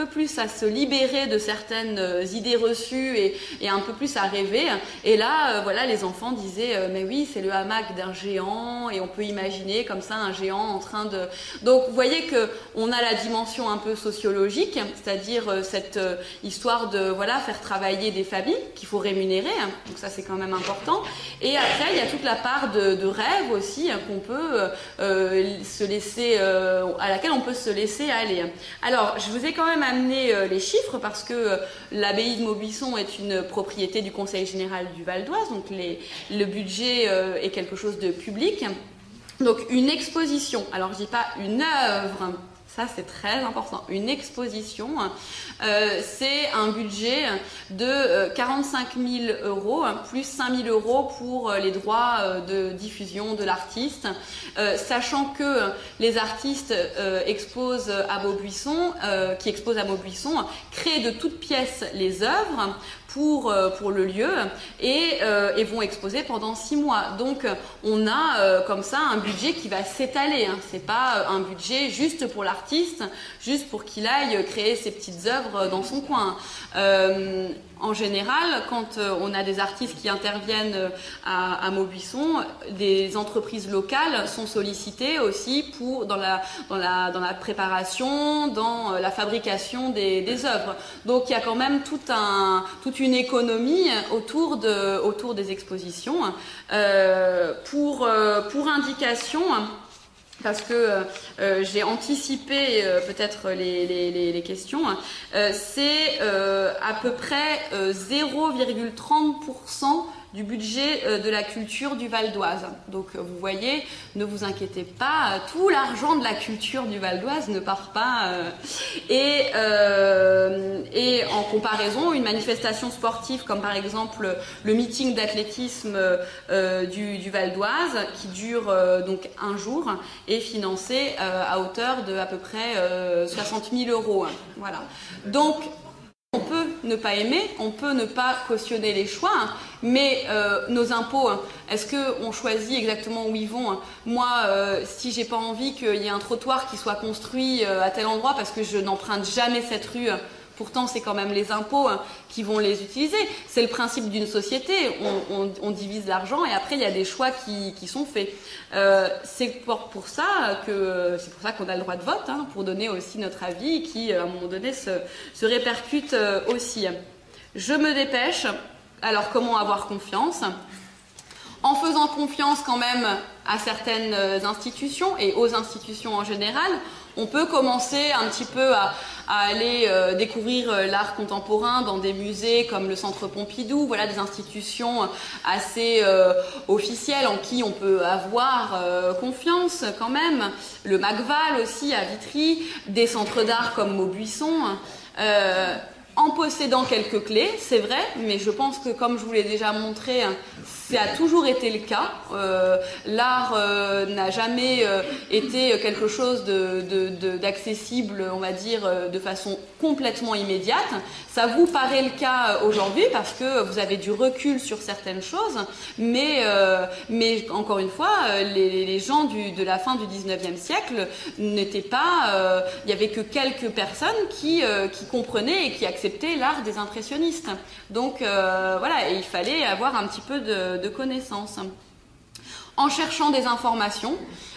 peu plus à se libérer de certaines euh, idées reçues et, un peu plus à rêver. Et là, euh, voilà, les enfants disaient, euh, mais oui, c'est le hamac d'un géant et on peut imaginer comme ça un géant en train de. Donc, vous voyez que on a la dimension un peu sociologique, c'est-à-dire cette histoire de voilà faire travailler des familles qu'il faut rémunérer. hein. donc ça, c'est quand même important. Et après, il y a toute la part de, rêve aussi hein, qu'on peut se laisser, à laquelle on peut se laisser aller. Alors, je vous ai quand même amené euh, les chiffres parce que euh, l'abbaye de Maubuisson est une propriété du Conseil général du Val d'Oise, donc le budget euh, est quelque chose de public. Donc une exposition, alors je dis pas une œuvre, ça c'est très important, une exposition, euh, c'est un budget de euh, 45 000 euros plus 5 000 euros pour euh, les droits euh, de diffusion de l'artiste, Euh, sachant que les artistes euh, exposent à Maubuisson, euh, qui exposent à Maubuisson, créent de toutes pièces les œuvres pour, euh, pour le lieu et, euh, et vont exposer pendant six mois. Donc on a euh, comme ça un budget qui va s'étaler. Hein. C'est pas un budget juste pour l'artiste, juste pour qu'il aille créer ses petites œuvres dans son coin. En général, quand euh, on a des artistes qui interviennent euh, à, Maubuisson, des entreprises locales sont sollicitées aussi pour dans la dans la dans la préparation, dans euh, la fabrication des, œuvres. Donc il y a quand même tout un toute une économie autour de autour des expositions. Pour pour indication parce que euh, euh, j'ai anticipé euh, peut-être les, les- les- questions, euh, c'est euh, à peu près euh, 0,30% du budget euh, de la culture du Val d'Oise. Donc euh, vous voyez, ne vous inquiétez pas, tout l'argent de la culture du Val d'Oise ne part pas. euh, et, en comparaison, une manifestation sportive comme par exemple le meeting d'athlétisme du, du Val d'Oise qui dure donc un jour est financé euh, à hauteur de à peu près euh, 60 000 euros. Voilà. Donc on peut ne pas aimer, on peut ne pas cautionner les choix, hein, mais euh, nos impôts, hein, est-ce que on choisit exactement où ils vont hein? Moi, euh, si j'ai pas envie qu'il y ait un trottoir qui soit construit euh, à tel endroit parce que je n'emprunte jamais cette rue, pourtant c'est quand même les impôts hein, qui vont les utiliser. C'est le principe d'une société. On, divise l'argent et après il y a des choix qui, sont faits. Euh, c'est pour, ça que c'est pour ça qu'on a le droit de vote, hein, pour donner aussi notre avis, qui à un moment donné se, se répercute euh, aussi. Je me dépêche. Alors comment avoir confiance? En faisant confiance quand même à certaines euh, institutions et aux institutions en général, on peut commencer un petit peu à, aller euh, découvrir euh, l'art contemporain dans des musées comme le Centre Pompidou, voilà des institutions assez euh, officielles en qui on peut avoir confiance quand même. Le Macval aussi à Vitry, des centres d'art comme Maubuisson. En possédant quelques clés, c'est vrai, mais je pense que comme je vous l'ai déjà montré, ça a toujours été le cas. Euh, L'art euh, n'a jamais euh, été quelque chose d'accessible, on va dire, de façon complètement immédiate. Ça vous paraît le cas aujourd'hui parce que vous avez du recul sur certaines choses, mais, encore une fois, les, gens de la fin du 19e siècle n'étaient pas... Il n'y avait que quelques personnes qui, comprenaient et qui acceptaient l'art des impressionnistes. Donc voilà, et il fallait avoir un petit peu de, de connaissances en cherchant des informations.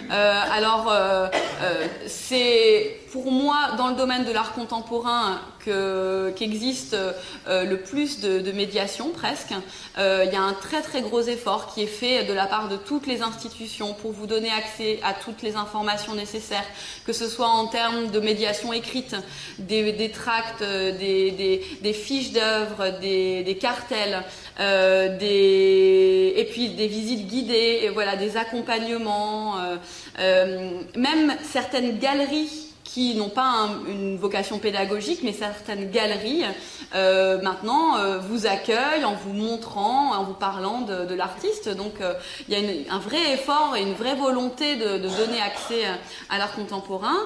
Euh, alors, euh, euh, c'est pour moi, dans le domaine de l'art contemporain, qu'existe euh, le plus de, médiation presque. Euh, Il y a un très très gros effort qui est fait de la part de toutes les institutions pour vous donner accès à toutes les informations nécessaires, que ce soit en termes de médiation écrite, des, tracts, euh, des, fiches d'œuvres, des, cartels, et puis des visites guidées, et voilà, des accompagnements, même certaines galeries qui n'ont pas un- une vocation pédagogique, mais certaines galeries euh, maintenant euh, vous accueillent en vous montrant, en vous parlant de, l'artiste. Donc euh, il y a un vrai effort et une vraie volonté de, donner accès à l'art contemporain.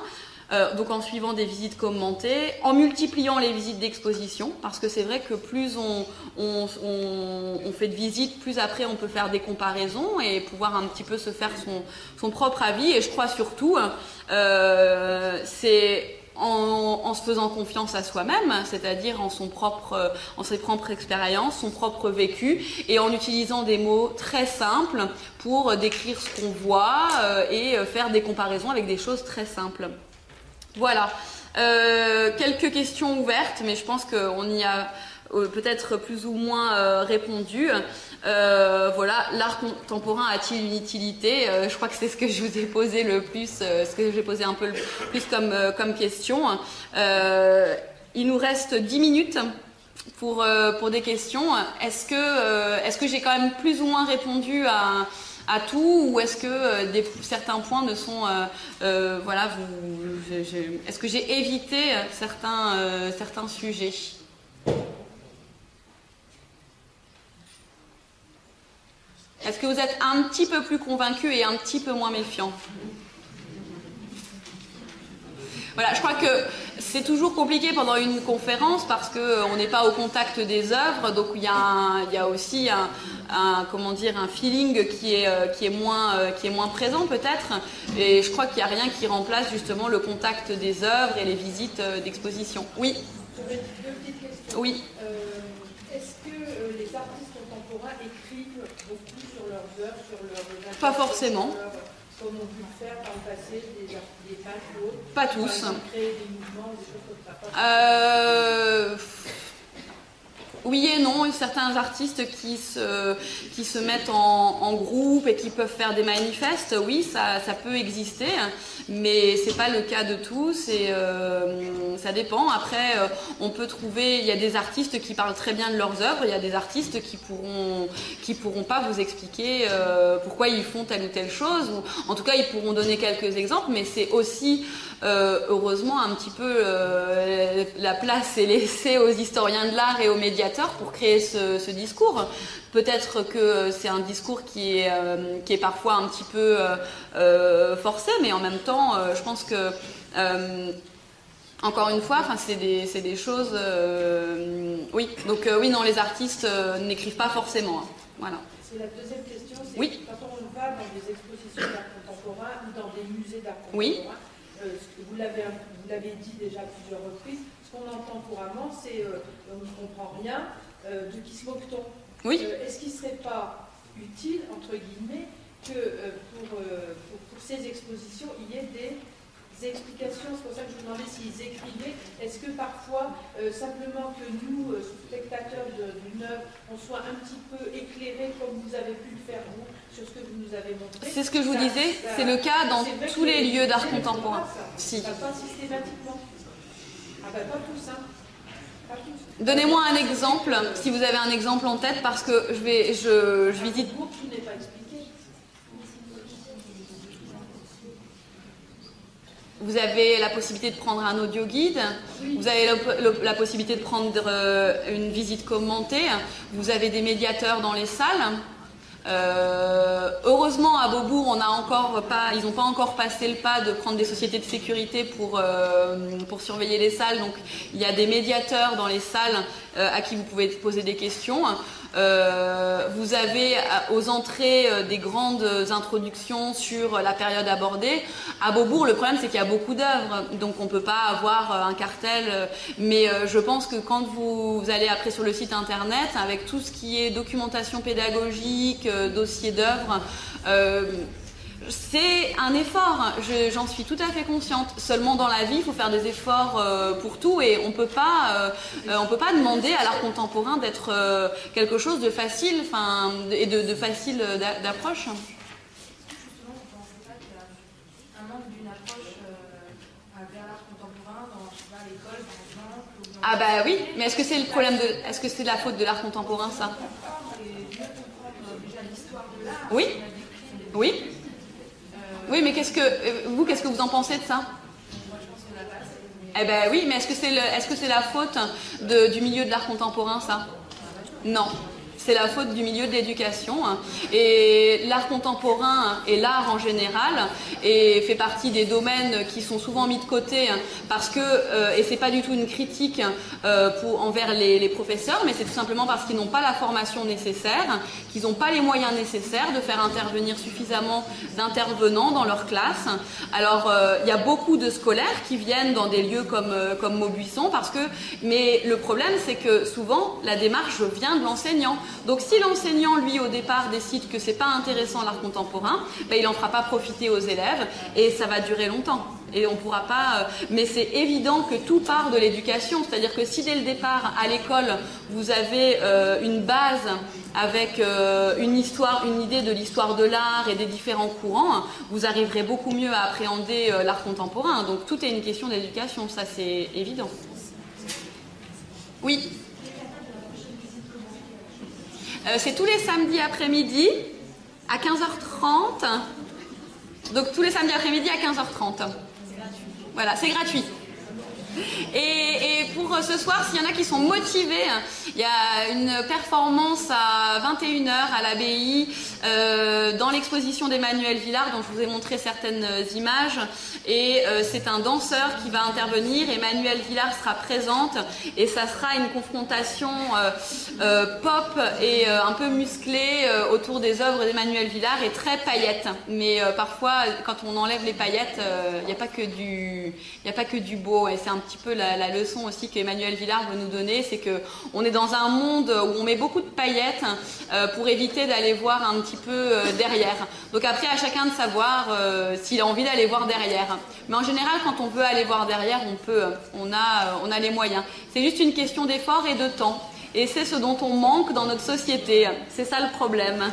Euh, donc en suivant des visites commentées, en multipliant les visites d'exposition, parce que c'est vrai que plus on, on, on- on fait de visites, plus après on peut faire des comparaisons et pouvoir un petit peu se faire son, son propre avis. Et je crois surtout, euh, c'est en, se faisant confiance à soi-même, c'est-à-dire en son propre, en ses propres expériences, son propre vécu, et en utilisant des mots très simples pour décrire ce qu'on voit et faire des comparaisons avec des choses très simples. Voilà. quelques questions ouvertes, mais je pense qu'on y a peut-être plus ou moins répondu. Euh, voilà, l'art contemporain a-t-il une utilité? Euh, Je crois que c'est ce que je vous ai posé le plus, euh, ce que j'ai posé un peu le plus comme, question. il nous reste 10 minutes pour, des questions. Est-ce que, est-ce que j'ai quand même plus ou moins répondu à, à tout ou est-ce que des, certains points ne sont voilà vous, est-ce que j'ai évité certains certains sujets? Est-ce que vous êtes un petit peu plus convaincu et un petit peu moins méfiant? Voilà, je crois que c'est toujours compliqué pendant une conférence parce qu'on euh, n'est pas au contact des œuvres, donc il y a, aussi un, comment dire, un feeling qui est, euh, qui est, moins, euh, qui est moins présent peut-être. Et je crois qu'il n'y a rien qui remplace justement le contact des œuvres et les visites d'exposition. Oui Deux petites questions. Oui. Est-ce que les artistes contemporains écrivent beaucoup pas forcément. Comme on peut le faire par le passé, des, des peintres Pas tous. Créer des mouvements, des choses comme ça. Oui et non, certains artistes qui se, qui se mettent en, groupe et qui peuvent faire des manifestes, oui, ça, ça peut exister, mais c'est pas le cas de tous et euh, ça dépend. Après, euh, on peut trouver, il y a des artistes qui parlent très bien de leurs œuvres, il y a des artistes qui pourront, qui pourront pas vous expliquer euh, pourquoi ils font telle ou telle chose, en tout cas ils pourront donner quelques exemples, mais c'est aussi euh, heureusement, un petit peu euh, la place est laissée aux historiens de l'art et aux médiateurs pour créer ce, discours. Peut-être que c'est un discours qui est, euh, qui est parfois un petit peu forcé, mais en même temps, je pense que encore une fois, c'est des, des, choses. oui, donc oui, non, les artistes n'écrivent pas forcément. Hein. Voilà. C'est la deuxième question. Oui. Quand on va dans des expositions d'art contemporain ou dans des musées d'art contemporain, oui vous l'avez dit déjà à plusieurs reprises, ce qu'on entend couramment, c'est euh, on ne comprend rien, euh, de qui se moque-t-on Oui. Est-ce qu'il ne serait pas utile, entre guillemets, que pour, pour, ces expositions, il y ait des explications, c'est pour ça que je vous demandais s'ils écrivaient. Est-ce que parfois, simplement que nous, spectateurs d'une œuvre, on soit un petit peu éclairés comme vous avez pu le faire vous ce que vous nous avez montré. C'est ce que je vous disais, c'est le cas dans tous les lieux d'art contemporain. Si. Pas systématiquement. Ah ben pas tous, hein. Donnez-moi un exemple, si vous avez un exemple en tête, parce que je vais, je, je visite. Vous avez la possibilité de prendre un audio guide, vous avez la possibilité de prendre euh, une visite commentée, vous avez des médiateurs dans les salles. Euh, heureusement, à Beaubourg, on a encore pas, ils n'ont pas encore passé le pas de prendre des sociétés de sécurité pour, euh, pour surveiller les salles. Donc, il y a des médiateurs dans les salles euh, à qui vous pouvez poser des questions. Euh, vous avez aux entrées des grandes introductions sur la période abordée. À Beaubourg, le problème c'est qu'il y a beaucoup d'œuvres, donc on ne peut pas avoir un cartel. Mais je pense que quand vous, allez après sur le site internet, avec tout ce qui est documentation pédagogique, dossier d'œuvres, c'est un effort, j'en suis tout à fait consciente. Seulement dans la vie, il faut faire des efforts euh, pour tout et on peut pas, euh, on peut pas demander à l'art contemporain d'être euh, quelque chose de facile, enfin, et de, facile d'approche. Ah bah oui, mais est-ce que c'est le problème de, est-ce que c'est la faute de l'art contemporain ça? Oui, oui. Oui, mais qu'est-ce que euh, vous, qu'est-ce que vous en pensez de ça? Eh ben oui, mais est-ce que c'est est-ce que c'est la faute du milieu de l'art contemporain, ça? Non. C'est la faute du milieu de l'éducation. Et l'art contemporain et l'art en général et fait partie des domaines qui sont souvent mis de côté parce que, euh, et c'est pas du tout une critique euh, pour, envers les, professeurs, mais c'est tout simplement parce qu'ils n'ont pas la formation nécessaire, qu'ils n'ont pas les moyens nécessaires de faire intervenir suffisamment d'intervenants dans leur classe. Alors, euh, il y a beaucoup de scolaires qui viennent dans des lieux comme, euh, comme Maubuisson parce que, mais le problème, c'est que souvent, la démarche vient de l'enseignant. Donc, si l'enseignant, lui, au départ, décide que c'est pas intéressant l'art contemporain, ben, il en fera pas profiter aux élèves et ça va durer longtemps. Et on pourra pas. euh, mais c'est évident que tout part de l'éducation. C'est-à-dire que si dès le départ, à l'école, vous avez euh, une base avec euh, une histoire, une idée de l'histoire de l'art et des différents courants, vous arriverez beaucoup mieux à appréhender l'art contemporain. Donc tout est une question d'éducation, ça c'est évident. Oui. Euh, c'est tous les samedis après-midi à 15h30. Donc tous les samedis après-midi à 15h30. Voilà, c'est gratuit. Et, pour ce soir, s'il y en a qui sont motivés, il y a une performance à 21h à l'abbaye euh, dans l'exposition d'Emmanuel Villard, dont je vous ai montré certaines images. Et euh, c'est un danseur qui va intervenir. Emmanuel Villard sera présente et ça sera une confrontation euh, euh, pop et euh, un peu musclée euh, autour des œuvres d'Emmanuel Villard et très paillettes. Mais euh, parfois, quand on enlève les paillettes, euh, il n'y a pas que du, a pas que du beau. Et c'est un petit peu la, leçon aussi qu'Emmanuel Villard veut nous donner, c'est que on est dans un monde où on met beaucoup de paillettes euh, pour éviter d'aller voir un petit peu euh, derrière. Donc après, à chacun de savoir euh, s'il a envie d'aller voir derrière. Mais en général, quand on veut aller voir derrière, on peut, on a, on a les moyens. C'est juste une question d'effort et de temps. Et c'est ce dont on manque dans notre société. C'est ça le problème.